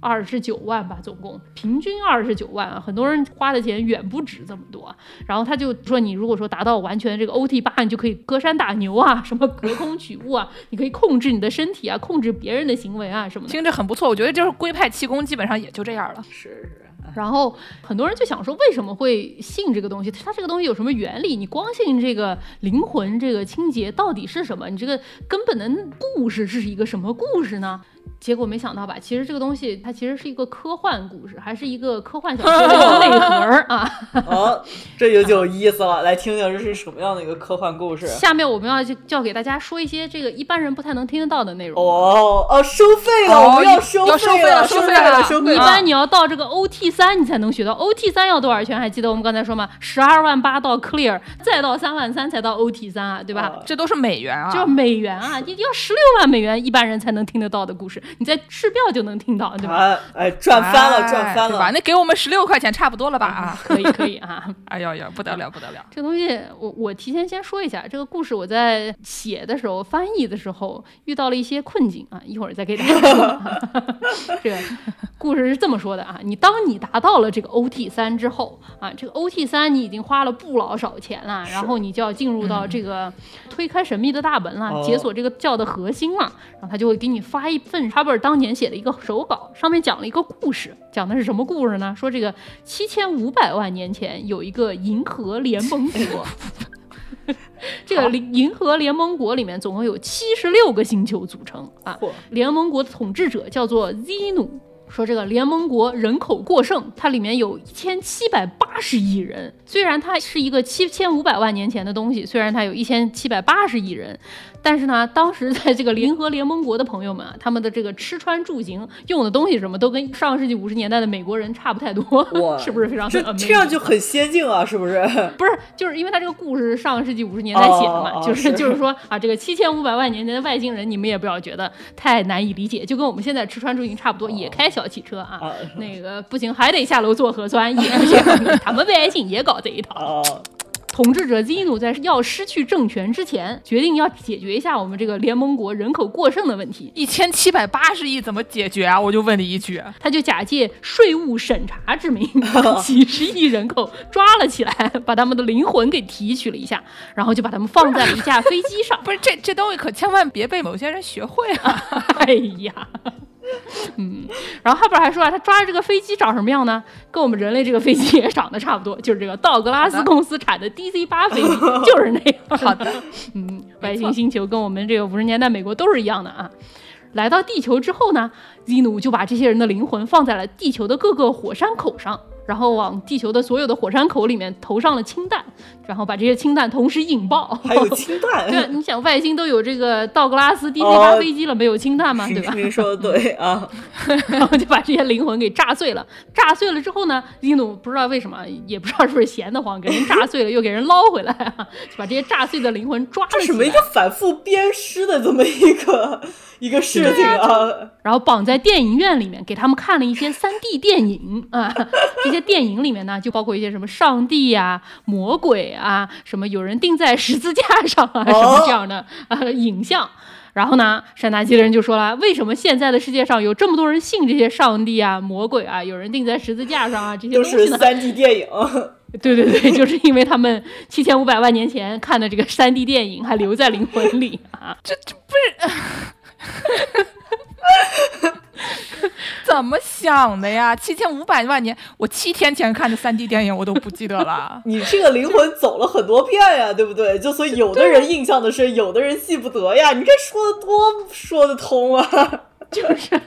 二十九万吧，总共平均二十九万啊，很多人花的钱远不止这么多。然后他就说，你如果说达到完全这个 OT 八，你就可以隔山打牛啊，什么隔空取物啊，你可以控制你的身体啊，控制别人的行为啊，什么的。听着很不错，我觉得就是龟派气功基本上也就这样了。是是。然后很多人就想说，为什么会信这个东西？它这个东西有什么原理？你光信这个灵魂这个清洁到底是什么？你这个根本的故事是一个什么故事呢？结果没想到吧？其实这个东西它其实是一个科幻故事，还是一个科幻小说的 [laughs] 内核啊！哦，这就有意思了，来听听这是什么样的一个科幻故事。下面我们要就要给大家说一些这个一般人不太能听得到的内容。哦哦，收费了，我们要收费了，收费了，收费了。一般你要到这个 OT 三，你才能学到。OT 三要多少钱？还记得我们刚才说吗？十二万八到 Clear，再到三万三才到 OT 三啊，对吧？这都是美元啊，就是美元啊，[laughs] 你要十六万美元，一般人才能听得到的故事。你在市票就能听到，对吧？哎哎，赚翻了，哎赚翻了吧？了！那给我们十六块钱差不多了吧？啊，可以可以啊，[laughs] 哎呦呦，不得了不得了！这个东西我我提前先说一下，这个故事我在写的时候、翻译的时候遇到了一些困境啊，一会儿再给大家说啊。[laughs] 这个故事是这么说的啊，你当你达到了这个 OT 三之后啊，这个 OT 三你已经花了不老少钱了，然后你就要进入到这个推开神秘的大门了，哦解锁这个教的核心了，然后他就会给你发一份哈贝尔当年写的一个手稿，上面讲了一个故事，讲的是什么故事呢？说这个七千五百万年前有一个银河联盟国。[laughs] 这个银银河联盟国里面总共有七十六个星球组成啊，联盟国的统治者叫做 Zenu。说这个联盟国人口过剩，它里面有一千七百八十亿人。虽然它是一个七千五百万年前的东西，虽然它有一千七百八十亿人，但是呢，当时在这个联合联盟国的朋友们啊，他们的这个吃穿住行用的东西什么都跟上个世纪五十年代的美国人差不太多，是不是非常这这样就很先进啊，是不是？[laughs] 不是，就是因为他这个故事是上个世纪五十年代写的嘛，就是是。就是说啊，这个七千五百万年前的外星人，你们也不要觉得太难以理解，就跟我们现在吃穿住行差不多，也开小汽车啊，啊那个不行还得下楼做核酸，也 [laughs] 他们外星也搞这一套。啊，统治者基努在要失去政权之前，决定要解决一下我们这个联盟国人口过剩的问题。一千七百八十亿怎么解决啊？我就问你一句，他就假借税务审查之名，把几十亿人口抓了起来，把他们的灵魂给提取了一下，然后就把他们放在了一架飞机上。[laughs] 不是这这东西可千万别被某些人学会啊！[laughs] 哎呀，[laughs] 嗯，然后后边还说啊，他抓着这个飞机长什么样呢？跟我们人类这个飞机也长得差不多，就是这个道格拉斯公司产的 DC 八飞机，就是那样。好的，嗯，外星星球跟我们这个五十年代美国都是一样的啊。来到地球之后呢，Zenu 就把这些人的灵魂放在了地球的各个火山口上，然后往地球的所有的火山口里面投上了氢弹，然后把这些氢弹同时引爆。还有 [laughs] 氢弹，对啊，你想外星都有这个道格拉斯 DC 八哦飞机了，没有氢弹吗？对吧？您说的对啊，[laughs] 然后就把这些灵魂给炸碎了。炸碎了之后呢，印度不知道为什么，也不知道是不是闲得慌，给人炸碎了又给人捞回来啊，就把这些炸碎的灵魂抓了起来这什么一个，反复鞭尸的这么一个一个事情啊？然后绑在电影院里面，给他们看了一些 3D 电影啊。这些电影里面呢，就包括一些什么上帝呀、魔鬼啊，什么有人钉在十字架上啊，什么这样的呃影像。然后呢，山达基的人就说了，为什么现在的世界上有这么多人信这些上帝啊、魔鬼啊，有人钉在十字架上啊这些都是东西呢？三 D 电影，对对对，[laughs] 就是因为他们七千五百万年前看的这个三 D 电影还留在灵魂里啊。这这不是。[laughs] 怎么想的呀？七千五百万年，我七天前看的三 D 电影我都不记得了。[laughs] 你这个灵魂走了很多遍呀，对不对？就所以有的人印象的深，有的人记不得呀。你这说的多说得通啊！[laughs] 就是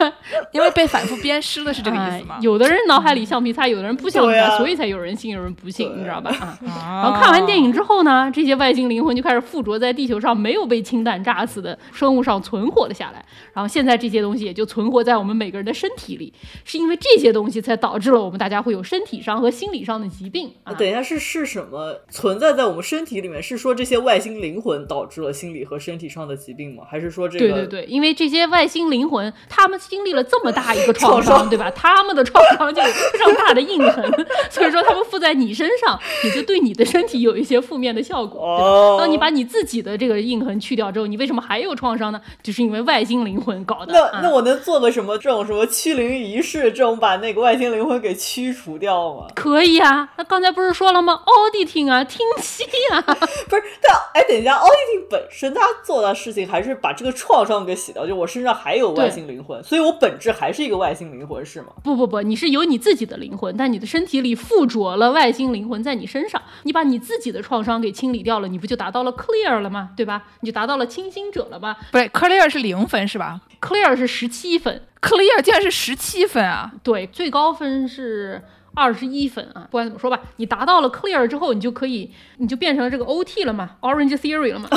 因为被反复鞭尸了，是这个意思吗哎？有的人脑海里橡皮擦，有的人不橡皮擦，啊所以才有人信，有人不信，对你知道吧？啊。然然后看完电影之后呢，这些外星灵魂就开始附着在地球上没有被氢弹炸死的生物上存活了下来。然后现在这些东西也就存活在我们每个人的身体里，是因为这些东西才导致了我们大家会有身体上和心理上的疾病。啊、等一下，是是什么存在在我们身体里面？是说这些外星灵魂导致了心理和身体上的疾病吗？还是说这个？对对对，因为这些外星灵魂，他们经历了这么大一个创创伤 [laughs] 伤，对吧？他们的创伤就有非常大的印痕，[laughs] 所以说他们附在你身上，也就对你的身体有一些负面的效果。对吧哦，当你把你自己的这个印痕去掉之后，你为什么还有创伤呢？就是因为外星灵魂搞的。那啊那我能做个什么这种什么驱灵仪式，这种把那个外星灵魂给驱除掉吗？可以啊，那刚才不是说了吗？auditing 啊，听息啊，[laughs] 不是，但哎，等一下，，auditing 本身他做的事情还是把这个创伤给洗掉，就我身上还有外星灵魂，所以我本质还是一个外星灵魂，是吗？不不不，你是有你自己的灵魂，但你的身体里附着了外星灵魂在你身上，你把你自己的创伤给清理掉了，你不就达到了 clear 了吗？对吧？你就达到了清新者了吧不是 clear 是零分是吧？clear 是十七分，？clear 竟然是十七分啊！对，最高分是二十一分啊。不管怎么说吧，你达到了 clear 之后，你就可以，你就变成了这个 OT 了嘛，Orange Theory 了嘛。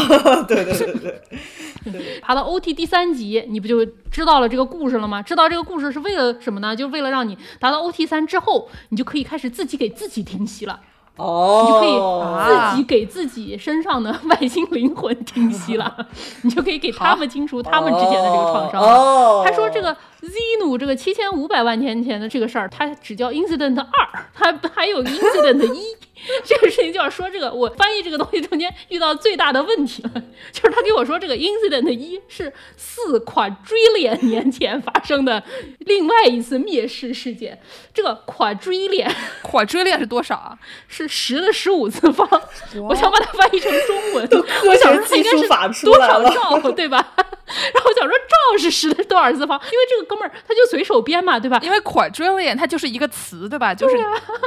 对对对对，爬到 OT 第三集，你不就知道了这个故事了吗？知道这个故事是为了什么呢？就是为了让你达到 OT 三之后，你就可以开始自己给自己停息了。哦，你就可以啊自己给自己身上的外星灵魂停息了，[laughs] 你就可以给他们清除他们之前的这个创伤了。哦，他说这个 Xenu 这个七千五百万年前的这个事儿，它只叫 Incident 二，[laughs] 它还有 Incident 一。[laughs] 这个事情就要说这个，我翻译这个东西中间遇到最大的问题了，就是他给我说这个 Incident 一是四 quadrillion 年前发生的另外一次灭世事件，这个 quadrillion 火追恋是多少啊？[laughs] 是十的十五次方，我想把它翻译成中文，科我想说它学应该是多少来了。兆，对吧？然后我想说兆是十的多少次方，因为这个哥们儿他就随手编嘛，对吧？因为 quadrillion 它就是一个词，对吧？就是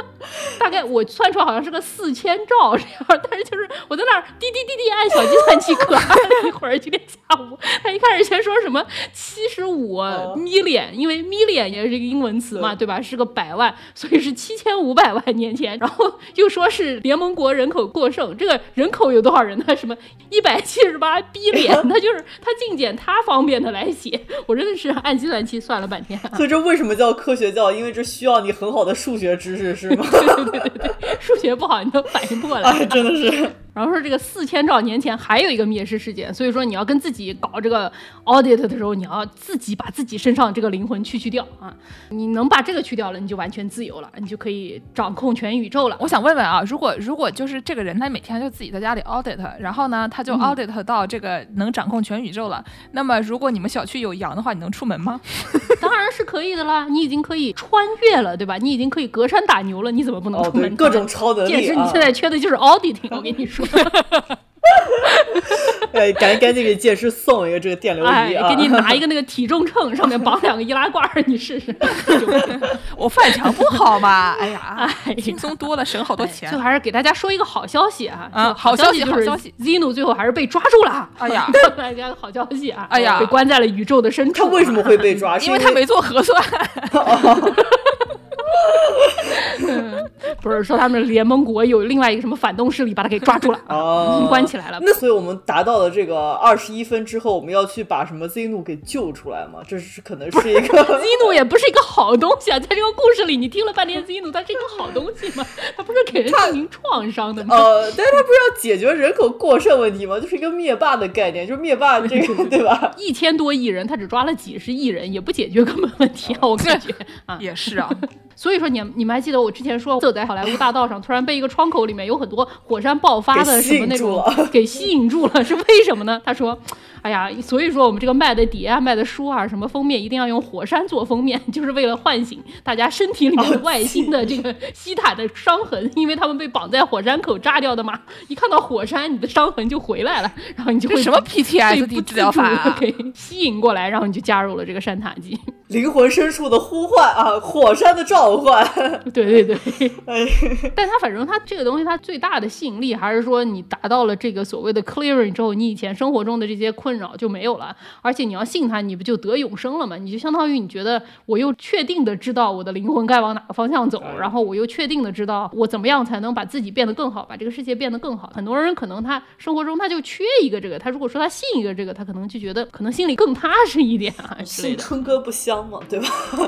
[laughs] 大概我算出来好像是个四千兆这样，但是就是我在那儿滴滴滴滴按小计算器可按了一会儿，今天下午他一开始先说什么七十五 million，因为 million 也是一个英文词嘛，对吧？是个百万，所以是七千五百万年前，然后又说是联盟国人口过剩，这个人口有多少人呢？什么一百七十八 billion，他就是他尽简他方便的来写，我真的是按计算器算了半天、啊。所以这为什么叫科学教？因为这需要你很好的数学知识，是吗？[laughs] 对对对对数学不好，你都反应不过来。哎，真的是。然后说这个四千兆年前还有一个灭世事件，所以说你要跟自己搞这个 audit 的时候，你要自己把自己身上这个灵魂去去掉啊！你能把这个去掉了，你就完全自由了，你就可以掌控全宇宙了。我想问问啊，如果如果就是这个人他每天就自己在家里 audit，然后呢他就 audit 到这个能掌控全宇宙了，那么如果你们小区有羊的话，你能出门吗？[laughs] 当然是可以的啦，你已经可以穿越了，对吧？你已经可以隔山打牛了，你怎么不能出门？各种超能力啊简直你现！在缺的就是 auditing，我跟你说，[laughs] 哎，赶赶紧给剑师送一个这个电流哎，仪啊！给你拿一个那个体重秤，上面绑两个易拉罐儿，你试试。[laughs] 我犯强不好吗？哎呀哎，轻松多了，省好多钱最后。还是给大家说一个好消息啊！啊好消息好消息 Zeno 最后还是被抓住了。哎呀告 [laughs] 诉大家个好消息啊！哎呀被关在了宇宙的深处。他为什么会被？抓？是因为他没做核酸，[laughs] 不是说他们联盟国有另外一个什么反动势力把他给抓住了，啊，关起来了。那所以我们达到了这个二十一分之后，我们要去把什么 Z 怒给救出来吗？这是可能是一个 Zeno 也不是一个好东西啊，在这个故事里，你听了半天 Zeno，它是一个好东西吗？它不是给人进行创伤的吗？呃，但是它不是要解决人口过剩问题吗？就是一个灭霸的概念，就是灭霸这个 [laughs] 对吧？一千多亿人，他只抓了几十亿人，也不解决根本问题啊！我感觉啊，也是啊，所以说你你们还记得我之前说，走在好莱坞大道上，突然被一个窗口里面有很多火山爆发的什么那种给吸引住了，是为什么呢？他说，哎呀，所以说我们这个卖的碟啊、卖的书啊、什么封面一定要用火山做封面，[laughs] 就是为了唤醒大家身体里面的外星的这个西塔的伤痕，因为他们被绑在火山口炸掉的嘛。一看到火山，你的伤痕就回来了，然后你就会这什么 PTSD 不治疗法给吸引过来，然后你就加入了这个山塔基。灵魂深处的呼唤啊，火山的召唤。[laughs] 对对对，哎，但它反正它这个东西，它最大的吸引力还是说你达到了这个所谓的 clearing 之后，你以前生活中的这些困扰就没有了，而且你要信他，你不就得永生了吗？你就相当于你觉得我又确定的知道我的灵魂该往哪个方向走，然后我又确定的知道我怎么样才能把自己变得更好，把这个世界变得更好。很多人可能他生活中他就缺一个这个，他如果说他信一个这个，他可能就觉得可能心里更踏实一点啊之类信的，春哥不香吗？对吧？[laughs]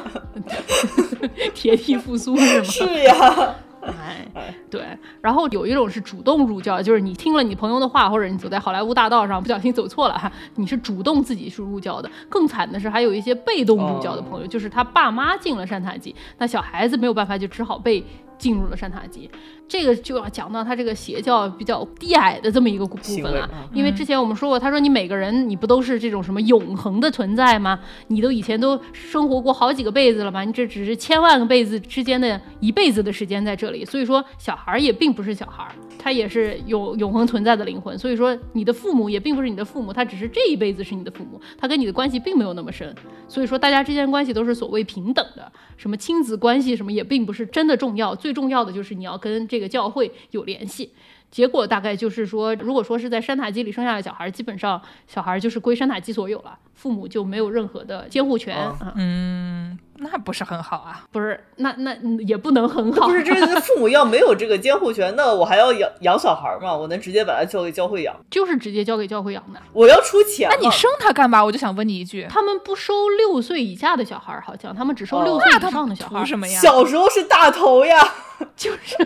[laughs] 铁皮复苏是吗？是呀，哎，对，然后有一种是主动入教，就是你听了你朋友的话，或者你走在好莱坞大道上不小心走错了哈，你是主动自己去入教的。更惨的是，还有一些被动入教的朋友，就是他爸妈进了山塔基，那小孩子没有办法，就只好被进入了山塔基。这个就要讲到他这个邪教比较低矮的这么一个部分了嗯，因为之前我们说过，他说你每个人你不都是这种什么永恒的存在吗？你都以前都生活过好几个辈子了吧？你这只是千万个辈子之间的一辈子的时间在这里，所以说小孩儿也并不是小孩儿，他也是有永恒存在的灵魂。所以说你的父母也并不是你的父母，他只是这一辈子是你的父母，他跟你的关系并没有那么深。所以说大家之间关系都是所谓平等的，什么亲子关系什么也并不是真的重要，最重要的就是你要跟这个教会有联系。结果大概就是说，如果说是在山塔基里生下的小孩，基本上小孩就是归山塔基所有了，父母就没有任何的监护权。哦啊嗯，那不是很好啊。不是，那那嗯也不能很好。不是，这个 [laughs] 父母要没有这个监护权，那我还要养养小孩吗？我能直接把他交给教会养？就是直接交给教会养的。我要出钱？那你生他干嘛？我就想问你一句，他们不收六岁以下的小孩儿，好像他们只收哦六岁以上的小孩儿。什么呀？小时候是大头呀，[laughs] 就是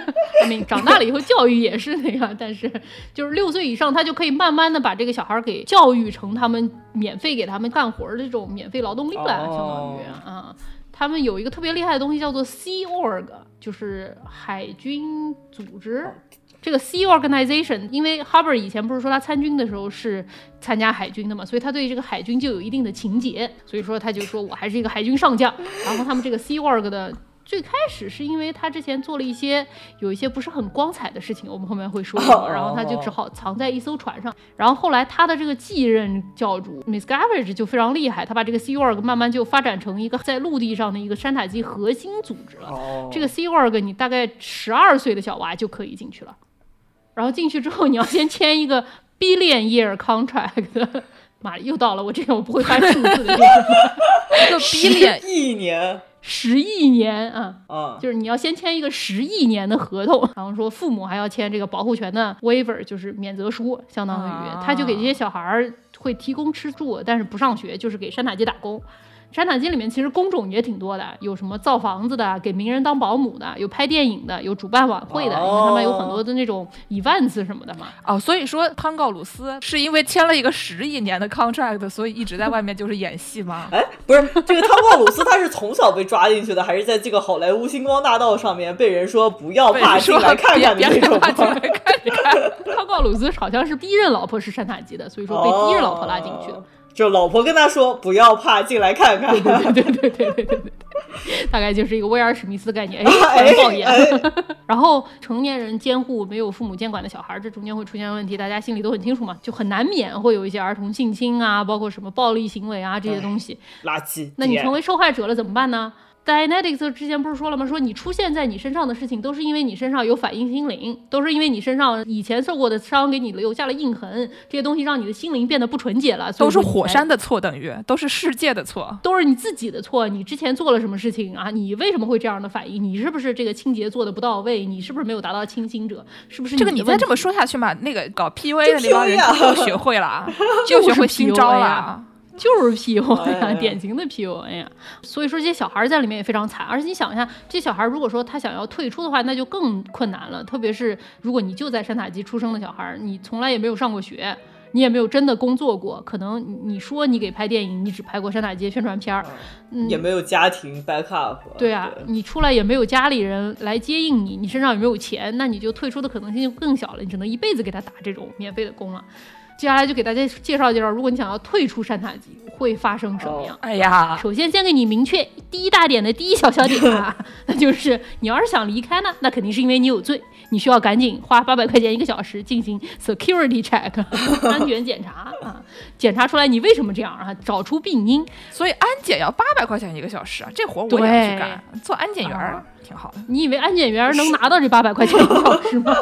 ，I mean，长大了以后教育也是那样，但是就是六岁以上，他就可以慢慢的把这个小孩给教育成他们免费给他们干活的这种免费劳动力了，相当于啊。他们有一个特别厉害的东西叫做 Sea Org，就是海军组织。这个 Sea Organization，因为 Hubbard 以前不是说他参军的时候是参加海军的嘛，所以他对这个海军就有一定的情结，所以说他就说我还是一个海军上将。然后他们这个 Sea Org 的。最开始是因为他之前做了一些有一些不是很光彩的事情，我们后面会说，然后他就只好藏在一艘船上。然后后来他的这个继任教主 Miss Gavage 就非常厉害，他把这个 Sea Org 慢慢就发展成一个在陆地上的一个山塔基核心组织了。这个 Sea Org 你大概十二岁的小娃就可以进去了，然后进去之后你要先签一个 Billion Year Contract，妈又到了我这个我不会翻数字的地方，一个 Billion 一年。十亿年啊，啊，就是你要先签一个十亿年的合同，然后说父母还要签这个保护权的 waiver，就是免责书，相当于他就给这些小孩儿会提供吃住，但是不上学，就是给山塔基打工。山塔基里面其实工种也挺多的，有什么造房子的，给名人当保姆的，有拍电影的，有主办晚会的，因为他们有很多的那种 events 什么的嘛。哦，所以说汤告鲁斯是因为签了一个十亿年的 contract，所以一直在外面就是演戏吗？哎，不是，这个汤告鲁斯他是从小被抓进去的，还是在这个好莱坞星光大道上面被人说不要怕进来看看的那种？汤告鲁斯好像是第一任老婆是山塔基的，所以说被第一任老婆拉进去的。就老婆跟他说不要怕，进来看看。对对对对对对对，[laughs] 大概就是一个威尔史密斯的概念。哎，爆言。[laughs] 然后成年人监护没有父母监管的小孩，这中间会出现问题，大家心里都很清楚嘛，就很难免会有一些儿童性侵啊，包括什么暴力行为啊这些东西。垃圾。那你成为受害者了怎么办呢？Dynetics 之前不是说了吗？说你出现在你身上的事情，都是因为你身上有反应心灵，都是因为你身上以前受过的伤给你留下了印痕，这些东西让你的心灵变得不纯洁了。都是火山的错，等于都是世界的错，都是你自己的错。你之前做了什么事情啊？你为什么会这样的反应？你是不是这个清洁做的不到位？你是不是没有达到清新者？是不是这个？你再这么说下去嘛，那个搞 PUA 的那帮人就学会了，[laughs] 就学会新招了。就是 PUA 呀，[laughs] 典型的 PUA 呀。所以说这些小孩在里面也非常惨。而且你想一下，这些小孩如果说他想要退出的话，那就更困难了。特别是如果你就在山塔基出生的小孩，你从来也没有上过学，你也没有真的工作过，可能你说你给拍电影，你只拍过山塔基宣传片儿，嗯也没有家庭 backup。对啊，你出来也没有家里人来接应你，你身上也没有钱，那你就退出的可能性就更小了。你只能一辈子给他打这种免费的工了。接下来就给大家介绍介绍，如果你想要退出山塔机，会发生什么样？哎呀，首先先给你明确第一大点的第一小小点啊，那 [laughs] 就是你要是想离开呢，那肯定是因为你有罪，你需要赶紧花八百块钱一个小时进行 security check [laughs] 安全检查啊，检查出来你为什么这样啊，找出病因。所以安检要八百块钱一个小时啊，这活我也去干，做安检员挺好的。你以为安检员能拿到这八百块钱一个小时吗？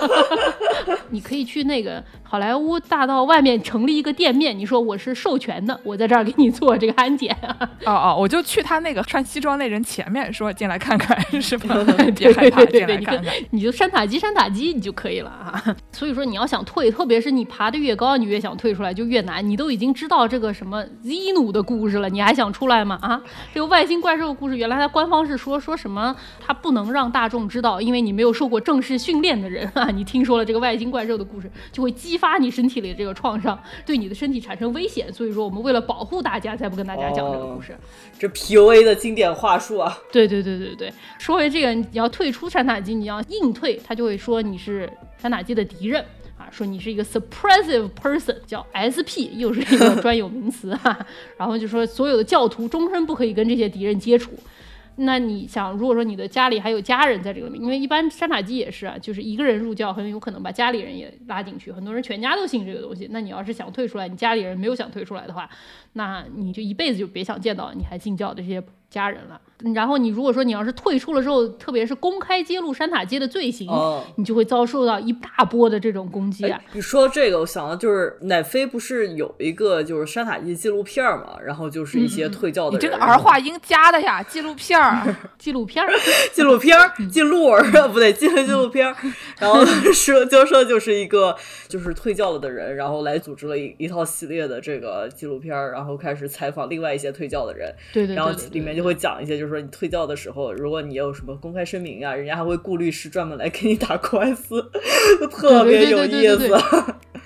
[laughs] 你可以去那个。好莱坞大道外面成立一个店面，你说我是授权的，我在这儿给你做这个安检。哦哦，我就去他那个穿西装那人前面说进来看看，是吧？[laughs] 别害怕，进来看看。你就山塔基山塔基你就可以了啊。[laughs] 所以说你要想退，特别是你爬得越高，你越想退出来就越难。你都已经知道这个什么 Zenu 的故事了，你还想出来吗？啊，这个外星怪兽的故事，原来它官方是说说什么，它不能让大众知道，因为你没有受过正式训练的人啊，你听说了这个外星怪兽的故事，就会激发你身体里。这个创伤对你的身体产生危险，所以说我们为了保护大家，才不跟大家讲这个故事。这 PUA 的经典话术啊！对对对对对，说回这个，你要退出山塔基，你要硬退，他就会说你是山塔基的敌人啊，说你是一个 suppressive person，叫 SP，又是一个专有名词哈。[laughs] 然后就说所有的教徒终身不可以跟这些敌人接触。那你想，如果说你的家里还有家人在这个里面，因为一般山塔基也是啊，就是一个人入教，很有可能把家里人也拉进去，很多人全家都信这个东西。那你要是想退出来，你家里人没有想退出来的话，那你就一辈子就别想见到你还信教的这些家人了。然后你如果说你要是退出了之后，特别是公开揭露山塔基的罪行，你就会遭受到一大波的这种攻击啊！你说这个，我想到就是乃飞不是有一个就是山塔基纪录片嘛？然后就是一些退教的人，你这个儿化音加的呀，纪录片儿，纪录片儿，纪录片儿，[laughs] 记录儿 [laughs] 不对，记录纪录片儿。[laughs] 然后说就说就是一个就是退教了的人，然后来组织了一一套系列的这个纪录片儿，然后开始采访另外一些退教的人，对对，然后里面就。就会讲一些，就是说你退教的时候，如果你有什么公开声明啊，人家还会雇律师专门来给你打官司，特别有意思。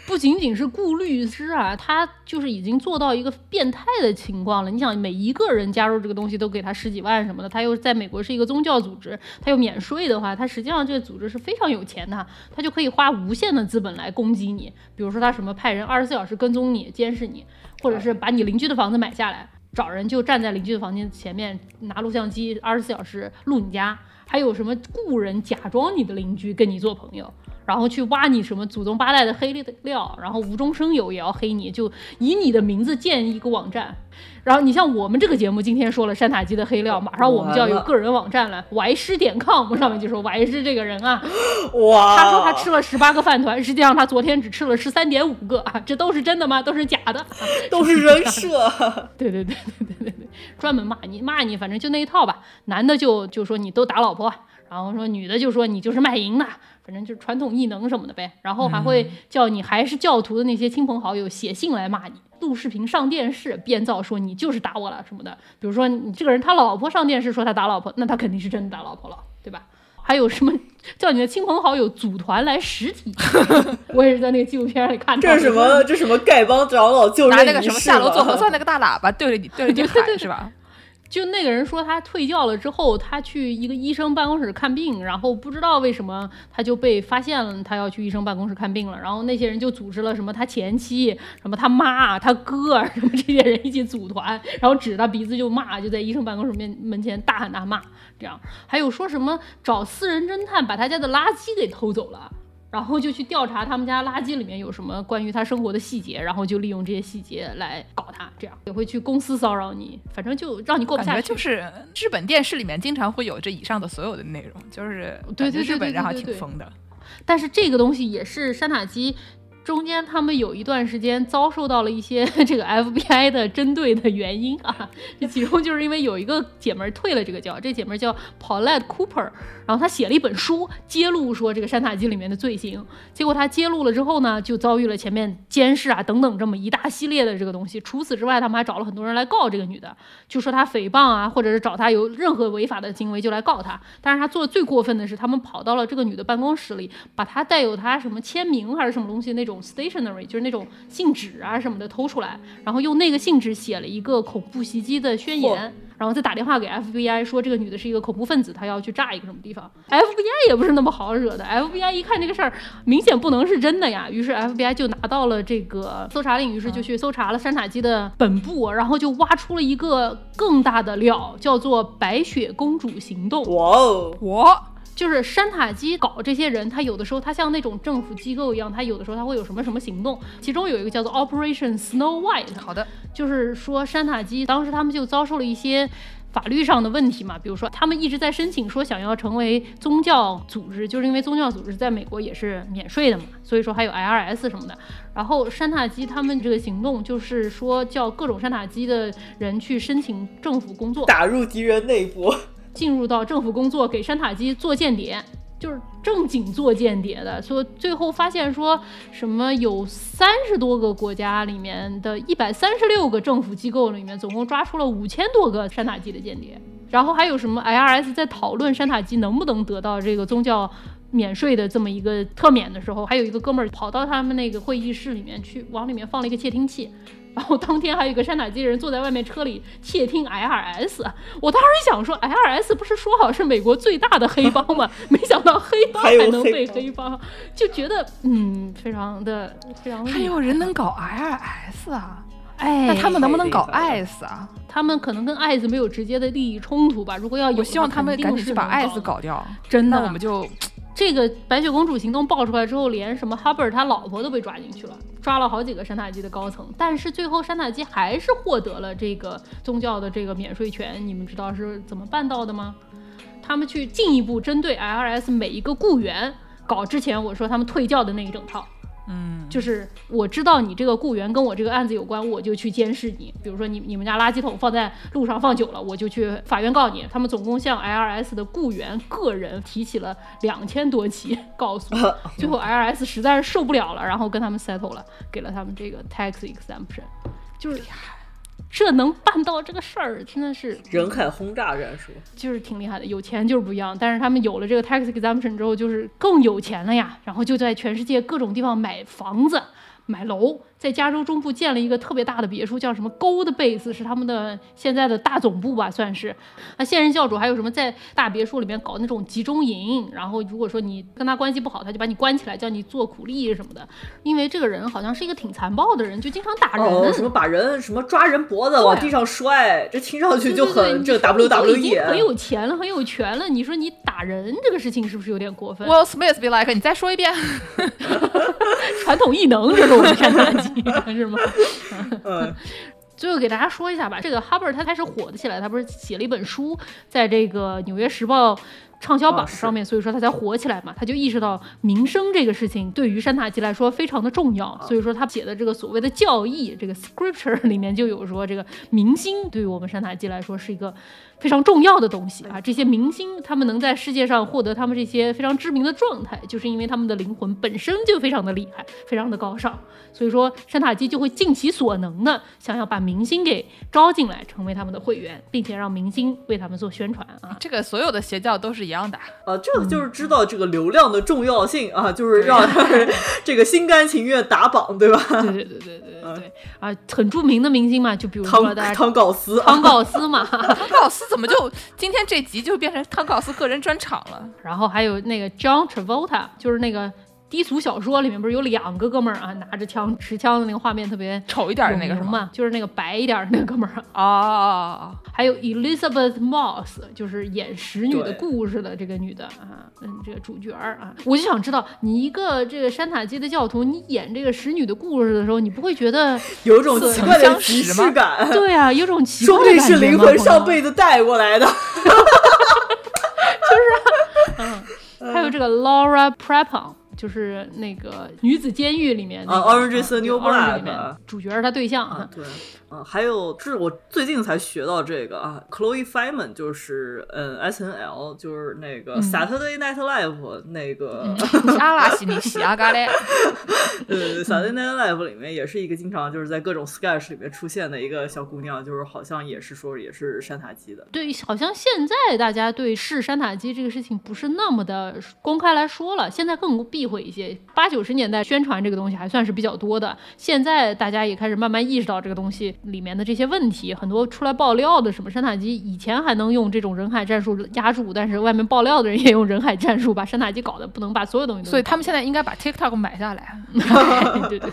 不仅仅是雇律师啊，他就是已经做到一个变态的情况了。你想，每一个人加入这个东西都给他十几万什么的，他又在美国是一个宗教组织，他又免税的话，他实际上这个组织是非常有钱的，他就可以花无限的资本来攻击你。比如说他什么派人二十四小时跟踪你、监视你，或者是把你邻居的房子买下来，找人就站在邻居的房间前面拿录像机二十四小时录你家，还有什么雇人假装你的邻居跟你做朋友。然后去挖你什么祖宗八代的黑料，然后无中生有也要黑你，就以你的名字建一个网站。然后你像我们这个节目今天说了山塔基的黑料，马上我们就要有个人网站了，y 师点 com 上面就说 y 师这个人啊，哇，他说他吃了十八个饭团，实际上他昨天只吃了十三点五个啊，这都是真的吗？都是假的？都是人设。[laughs] 对对对对对对对，专门骂你骂你，反正就那一套吧。男的就就说你都打老婆，然后说女的就说你就是卖淫的。反正就是传统异能什么的呗，然后还会叫你还是教徒的那些亲朋好友写信来骂你，录视频上电视编造说你就是打我了什么的。比如说你这个人他老婆上电视说他打老婆，那他肯定是真的打老婆了，对吧？还有什么叫你的亲朋好友组团来实体？[laughs] 我也是在那个纪录片里看到。这是什么？这什么丐帮长老就拿那个什么下楼做核酸那个大喇叭对着你对着你喊是吧？就那个人说，他退教了之后，他去一个医生办公室看病，然后不知道为什么他就被发现了，他要去医生办公室看病了。然后那些人就组织了什么他前妻、什么他妈、他哥什么这些人一起组团，然后指着他鼻子就骂，就在医生办公室面门前大喊大骂。这样还有说什么找私人侦探把他家的垃圾给偷走了。然后就去调查他们家垃圾里面有什么关于他生活的细节，然后就利用这些细节来搞他，这样也会去公司骚扰你，反正就让你过不下去。就是日本电视里面经常会有这以上的所有的内容，就是对对日本人还挺疯的。但是这个东西也是山塔基。中间他们有一段时间遭受到了一些 [laughs] 这个 FBI 的针对的原因啊，这其中就是因为有一个姐们退了这个教，这姐们叫 Paulette Cooper，然后她写了一本书揭露说这个山塔基里面的罪行，结果她揭露了之后呢，就遭遇了前面监视啊等等这么一大系列的这个东西。除此之外，他们还找了很多人来告这个女的，就说她诽谤啊，或者是找她有任何违法的行为就来告她。但是她做的最过分的是，他们跑到了这个女的办公室里，把她带有她什么签名还是什么东西那种。Stationery 就是那种信纸啊什么的偷出来，然后用那个信纸写了一个恐怖袭击的宣言，然后再打电话给 FBI 说这个女的是一个恐怖分子，她要去炸一个什么地方。FBI 也不是那么好惹的，FBI 一看这个事儿明显不能是真的呀，于是 FBI 就拿到了这个搜查令，于是就去搜查了山塔基的本部，然后就挖出了一个更大的料，叫做白雪公主行动。哇哦，我。就是山塔基搞这些人，他有的时候他像那种政府机构一样，他有的时候他会有什么什么行动，其中有一个叫做 Operation Snow White。好的，就是说山塔基当时他们就遭受了一些法律上的问题嘛，比如说他们一直在申请说想要成为宗教组织，就是因为宗教组织在美国也是免税的嘛，所以说还有 IRS 什么的。然后山塔基他们这个行动就是说叫各种山塔基的人去申请政府工作，打入敌人内部。进入到政府工作，给山塔基做间谍，就是正经做间谍的。说最后发现说什么有三十多个国家里面的一百三十六个政府机构里面，总共抓出了五千多个山塔基的间谍。然后还有什么 IRS 在讨论山塔基能不能得到这个宗教免税的这么一个特免的时候，还有一个哥们儿跑到他们那个会议室里面去，往里面放了一个窃听器。然后当天还有一个山塔基人坐在外面车里窃听 IRS，我当时想说 IRS 不是说好是美国最大的黑帮吗？[laughs] 没想到黑帮还能被黑帮，就觉得嗯，非常的非常。还有人能搞 IRS 啊？哎，那他们能不能搞 IS 啊？他们可能跟 IS 没有直接的利益冲突吧？如果要有，我希望他们赶紧去把 IS 搞掉。真的，我们就。这个白雪公主行动爆出来之后，连什么哈伯尔他老婆都被抓进去了，抓了好几个山塔基的高层，但是最后山塔基还是获得了这个宗教的这个免税权。你们知道是怎么办到的吗？他们去进一步针对 IRS 每一个雇员搞之前我说他们退教的那一整套。嗯，就是我知道你这个雇员跟我这个案子有关，我就去监视你。比如说你你们家垃圾桶放在路上放久了，我就去法院告你。他们总共向 IRS 的雇员个人提起了两千多起告诉，[laughs] 最后 IRS 实在是受不了了，然后跟他们 settle 了，给了他们这个 tax exemption。就是这能办到这个事儿，真的是人海轰炸战术，就是挺厉害的。有钱就是不一样，但是他们有了这个 tax exemption 之后，就是更有钱了呀。然后就在全世界各种地方买房子、买楼。在加州中部建了一个特别大的别墅，叫什么 Gold Base，是他们的现在的大总部吧，算是。那现任教主还有什么在大别墅里面搞那种集中营，然后如果说你跟他关系不好，他就把你关起来，叫你做苦力什么的。因为这个人好像是一个挺残暴的人，就经常打人，哦，什么把人什么抓人脖子往地上摔，这听上去就很这 WWE 很有钱了，很有权了。你说你打人这个事情是不是有点过分？Will Smith be like，你再说一遍。[laughs] 传统异能，这是我们看大集。[laughs] 是吗？[laughs] 嗯，[laughs] 最后给大家说一下吧。这个哈 r 他开始火的起来，他不是写了一本书，在这个《纽约时报》畅销榜上面，所以说他才火起来嘛。他就意识到名声这个事情对于山塔基来说非常的重要，所以说他写的这个所谓的教义，这个 scripture 里面就有说，这个明星对于我们山塔基来说是一个。非常重要的东西啊！这些明星他们能在世界上获得他们这些非常知名的状态，就是因为他们的灵魂本身就非常的厉害，非常的高尚。所以说，山塔基就会尽其所能的想要把明星给招进来，成为他们的会员，并且让明星为他们做宣传啊！这个所有的邪教都是一样的啊！这个就是知道这个流量的重要性啊，就是让这个心甘情愿打榜，对吧？对对对对对对啊！很著名的明星嘛，就比如说大家汤告斯，汤告斯嘛，[laughs] [laughs] 汤告斯。怎么就今天这集就变成汤考斯个人专场了？然后还有那个 John Travolta，就是那个低俗小说里面不是有两个哥们儿啊，拿着枪持枪的那个画面特别丑一点的那个什么，就是那个白一点的那个哥们儿啊。[laughs] 还有 Elizabeth Moss，就是演使女的故事的这个女的啊，嗯，这个主角啊，我就想知道，你一个这个山塔基的教徒，你演这个使女的故事的时候，你不会觉得 [laughs] 有种奇怪的即视感？[laughs] 对啊，有种奇怪的感觉是灵魂上辈子带过来的，就是啊，嗯，还有这个 Laura Prepon。就是那个女子监狱里面啊，Orange is the New Black 里面主角是他对象啊，对，啊，还有是我最近才学到这个啊，Chloe Feynman 就是嗯 S N L 就是那个 Saturday Night Live 那个 [laughs] 阿拉西尼西阿嘎嘞，[laughs] 呃，Saturday Night Live 里面也是一个经常就是在各种 sketch 里面出现的一个小姑娘，就是好像也是说也是山塔基的，对，好像现在大家对是山塔基这个事情不是那么的公开来说了，现在更避讳。一些八九十年代宣传这个东西还算是比较多的，现在大家也开始慢慢意识到这个东西里面的这些问题，很多出来爆料的什么山塔基以前还能用这种人海战术压住，但是外面爆料的人也用人海战术把山塔基搞得不能把所有东西都，所以他们现在应该把 TikTok 买下来，[laughs] [laughs] 对对，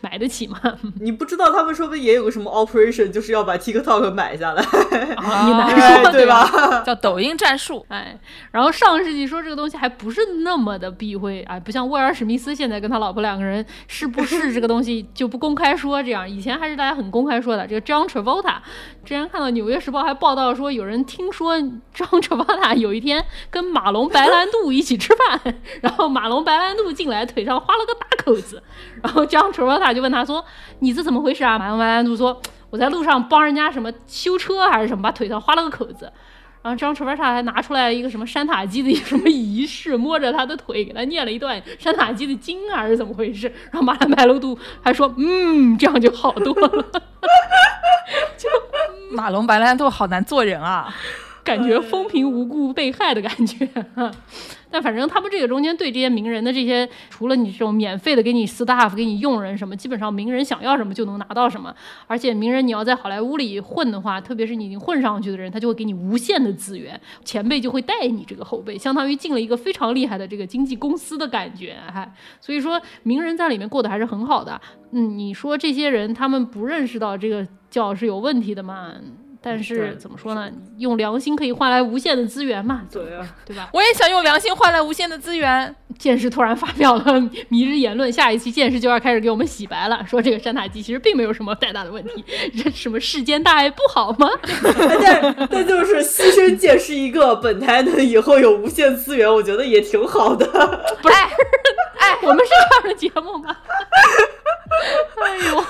买得起吗？你不知道他们说不定也有个什么 operation，就是要把 TikTok 买下来，[laughs] 你难说对吧？叫抖音战术，哎，然后上个世纪说这个东西还不是那么的避讳。啊，不像威尔史密斯现在跟他老婆两个人是不是这个东西就不公开说这样，以前还是大家很公开说的。这个 John Travolta 之前看到《纽约时报》还报道说，有人听说 John [laughs] Travolta 有一天跟马龙白兰度一起吃饭，[laughs] 然后马龙白兰度进来腿上划了个大口子，然后 John Travolta 就问他说：“你这怎么回事啊？”马龙白兰度说：“我在路上帮人家什么修车还是什么，把腿上划了个口子。”然后张楚文啥还拿出来一个什么山塔基的什么仪式，摸着他的腿给他念了一段山塔基的经还是怎么回事？然后马兰白兰度还说：“嗯，这样就好多了。[laughs] ”就马龙白兰度好难做人啊，感觉风平无故被害的感觉。但反正他们这个中间对这些名人的这些，除了你这种免费的给你 staff 给你用人什么，基本上名人想要什么就能拿到什么。而且名人你要在好莱坞里混的话，特别是你已经混上去的人，他就会给你无限的资源，前辈就会带你这个后辈，相当于进了一个非常厉害的这个经纪公司的感觉，还所以说名人在里面过得还是很好的。嗯，你说这些人他们不认识到这个教是有问题的吗？但是怎么说呢？用良心可以换来无限的资源嘛？对啊，对吧？我也想用良心换来无限的资源。剑士突然发表了 [laughs] 迷之言论，下一期剑士就要开始给我们洗白了，说这个山塔机其实并没有什么太大的问题。这什么世间大爱不好吗？[laughs] 但但就是牺牲剑士一个，本台能以后有无限资源，我觉得也挺好的。不是，哎，我们是这样的节目吗？[laughs] 哎呦。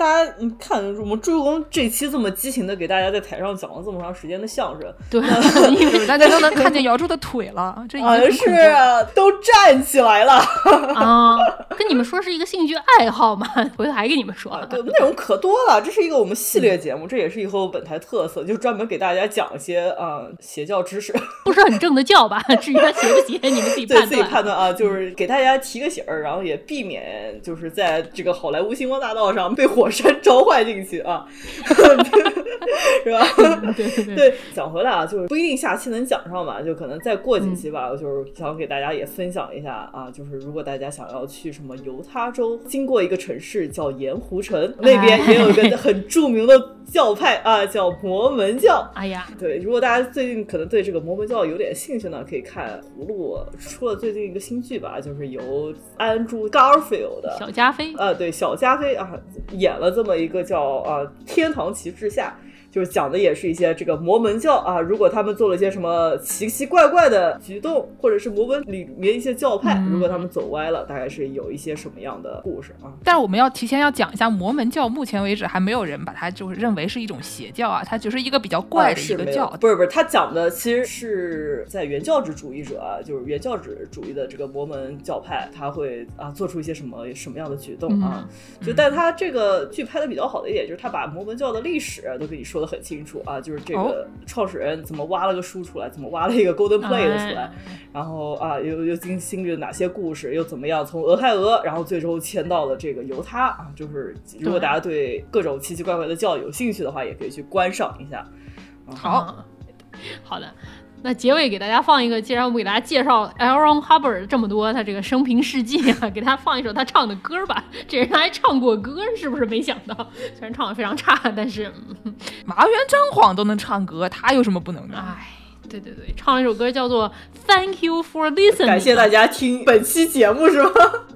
大家你看我们朱公这期这么激情的给大家在台上讲了这么长时间的相声，对，[laughs] 大家都能看见姚柱的腿了，[laughs] 这已经是啊，都站起来了。[laughs] 啊，跟你们说是一个兴趣爱好嘛，回头还跟你们说了。对，内容可多了，这是一个我们系列节目，这也是以后本台特色，就专门给大家讲一些啊、邪教知识，不是很正的教吧？至于他邪不邪，你们自己对自己判断。判断啊，就是给大家提个醒儿，然后也避免就是在这个好莱坞星光大道上被火山召唤进去啊，[laughs] 是吧？对对对，对，讲回来啊，就是不一定下期能讲上吧，就可能再过几期吧。就是想给大家也分享一下啊，就是如果大家想要去什么犹他州，经过一个城市叫盐湖城，那边也有一个很著名的教派啊，叫摩门教。哎呀，对，如果大家最近可能对这个摩门教有点兴趣呢，可以看葫芦出了最近一个新剧吧，就是由安珠 Garfield 的小加菲，啊，对，小加菲啊，演了这么一个叫啊《天堂旗帜下》，就是讲的也是一些这个摩门教啊，如果他们做了一些什么奇奇怪怪的举动，或者是摩门里面一些教派，嗯如果他们走歪了，大概是有一些什么样的故事啊？但是我们要提前要讲一下，摩门教目前为止还没有人把它就是认为是一种邪教啊，它就是一个比较怪啊的一个教。不是不是，他讲的其实是在原教旨主义者啊，就是原教旨主义的这个摩门教派，他会啊做出一些什么什么样的举动啊？就但他这个剧拍的比较好的一点就是他把摩门教的历史都给你说的很清楚啊，就是这哦。个创始人怎么挖了个书出来，怎么挖了一个 Golden Play 的出来，哎然后啊又又经经历了哪些故事，又怎么样从俄亥俄，然后最终迁到了这个犹他啊，就是如果大家对各种奇奇怪怪的教育有兴趣的话，也可以去观赏一下。好，啊 [laughs] 好的。那结尾给大家放一个，既然我们给大家介绍 L. Ron Hubbard 这么多他这个生平事迹啊，[laughs] 给大家放一首他唱的歌吧。这人还唱过歌，是不是？没想到，虽然唱的非常差，但是，嗯麻原彰晃都能唱歌，他有什么不能的？唉，对对对，唱了一首歌叫做《Thank You for Listening》。感谢大家听本期节目是吗？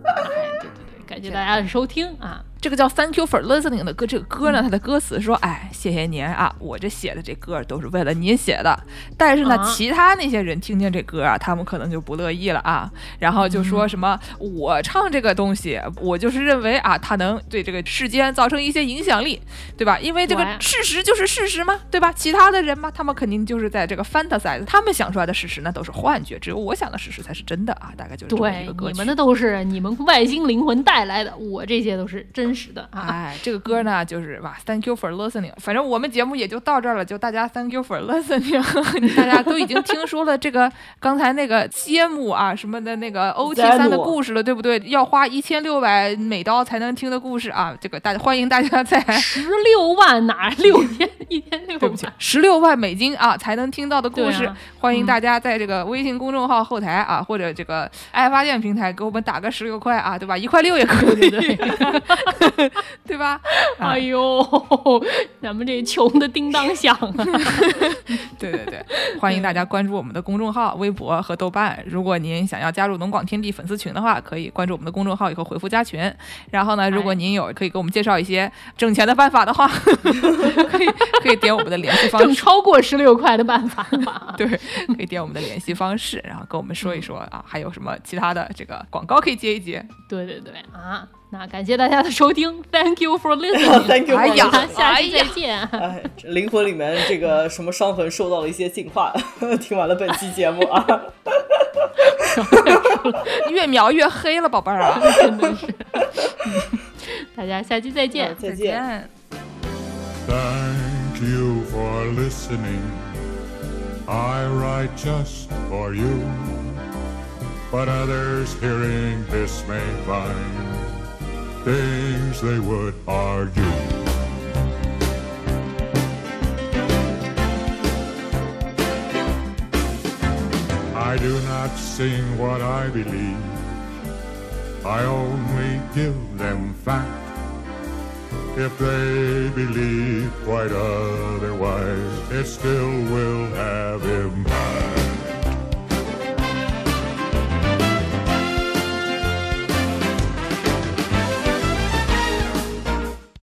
哎，对对对，感谢大家的收听啊。这个叫 Thank you for listening 的歌，这个歌呢，它的歌词说，哎，谢谢您啊，我这写的这歌都是为了您写的。但是呢，啊其他那些人听见这歌啊，他们可能就不乐意了啊，然后就说什么，我唱这个东西，我就是认为啊，它能对这个世间造成一些影响力，对吧？因为这个事实就是事实嘛，对吧？其他的人嘛，他们肯定就是在这个 fantasize，他们想出来的事实那都是幻觉，只有我想的事实才是真的啊，大概就是这么一对个，歌曲。你们的都是你们外星灵魂带来的，我这些都是真实的啊。[laughs] 哎，这个歌呢，就是哇，Thank you for listening。反正我们节目也就到这儿了，就大家 Thank you for listening。[laughs] 大家都已经听说了这个刚才那个揭幕啊什么的那个 OT 三的故事了，对不对？要花一千六百美刀才能听的故事啊，这个大家欢迎大家在十六万哪六天一天六对不起万？，十六万美金啊才能听到的故事，啊 [laughs] 欢迎大家在这个微信公众号后台啊，或者这个爱发电平台给我们打个十六块啊，对吧？一块六也可以，对对对 [laughs] 吧？啊哎呦，[laughs] 咱们这穷的叮当响啊！[laughs] 对对对，欢迎大家关注我们的公众号、微博和豆瓣。如果您想要加入龙广天地粉丝群的话，可以关注我们的公众号以后回复加群。然后呢，如果您有可以给我们介绍一些挣钱的办法的话，可以可以点我们的联系方式。挣超过十六块的办法吧。对，可以点我们的联系方式，然后跟我们说一说啊，还有什么其他的这个广告可以接一接。对对对啊！那感谢大家的收听，Thank you for listening。Thank you for 哎呀下期再见。哎，灵魂里面这个什么伤痕受到了一些净化。听完了本期节目啊，越描越黑了，宝贝儿啊！真的是，大家下期再见。再。见。Thank you for listening. I write just for you. But others hearing this may find things they would argue. I do not sing what I believe. I only give them fact. If they believe quite otherwise, it still will have impact.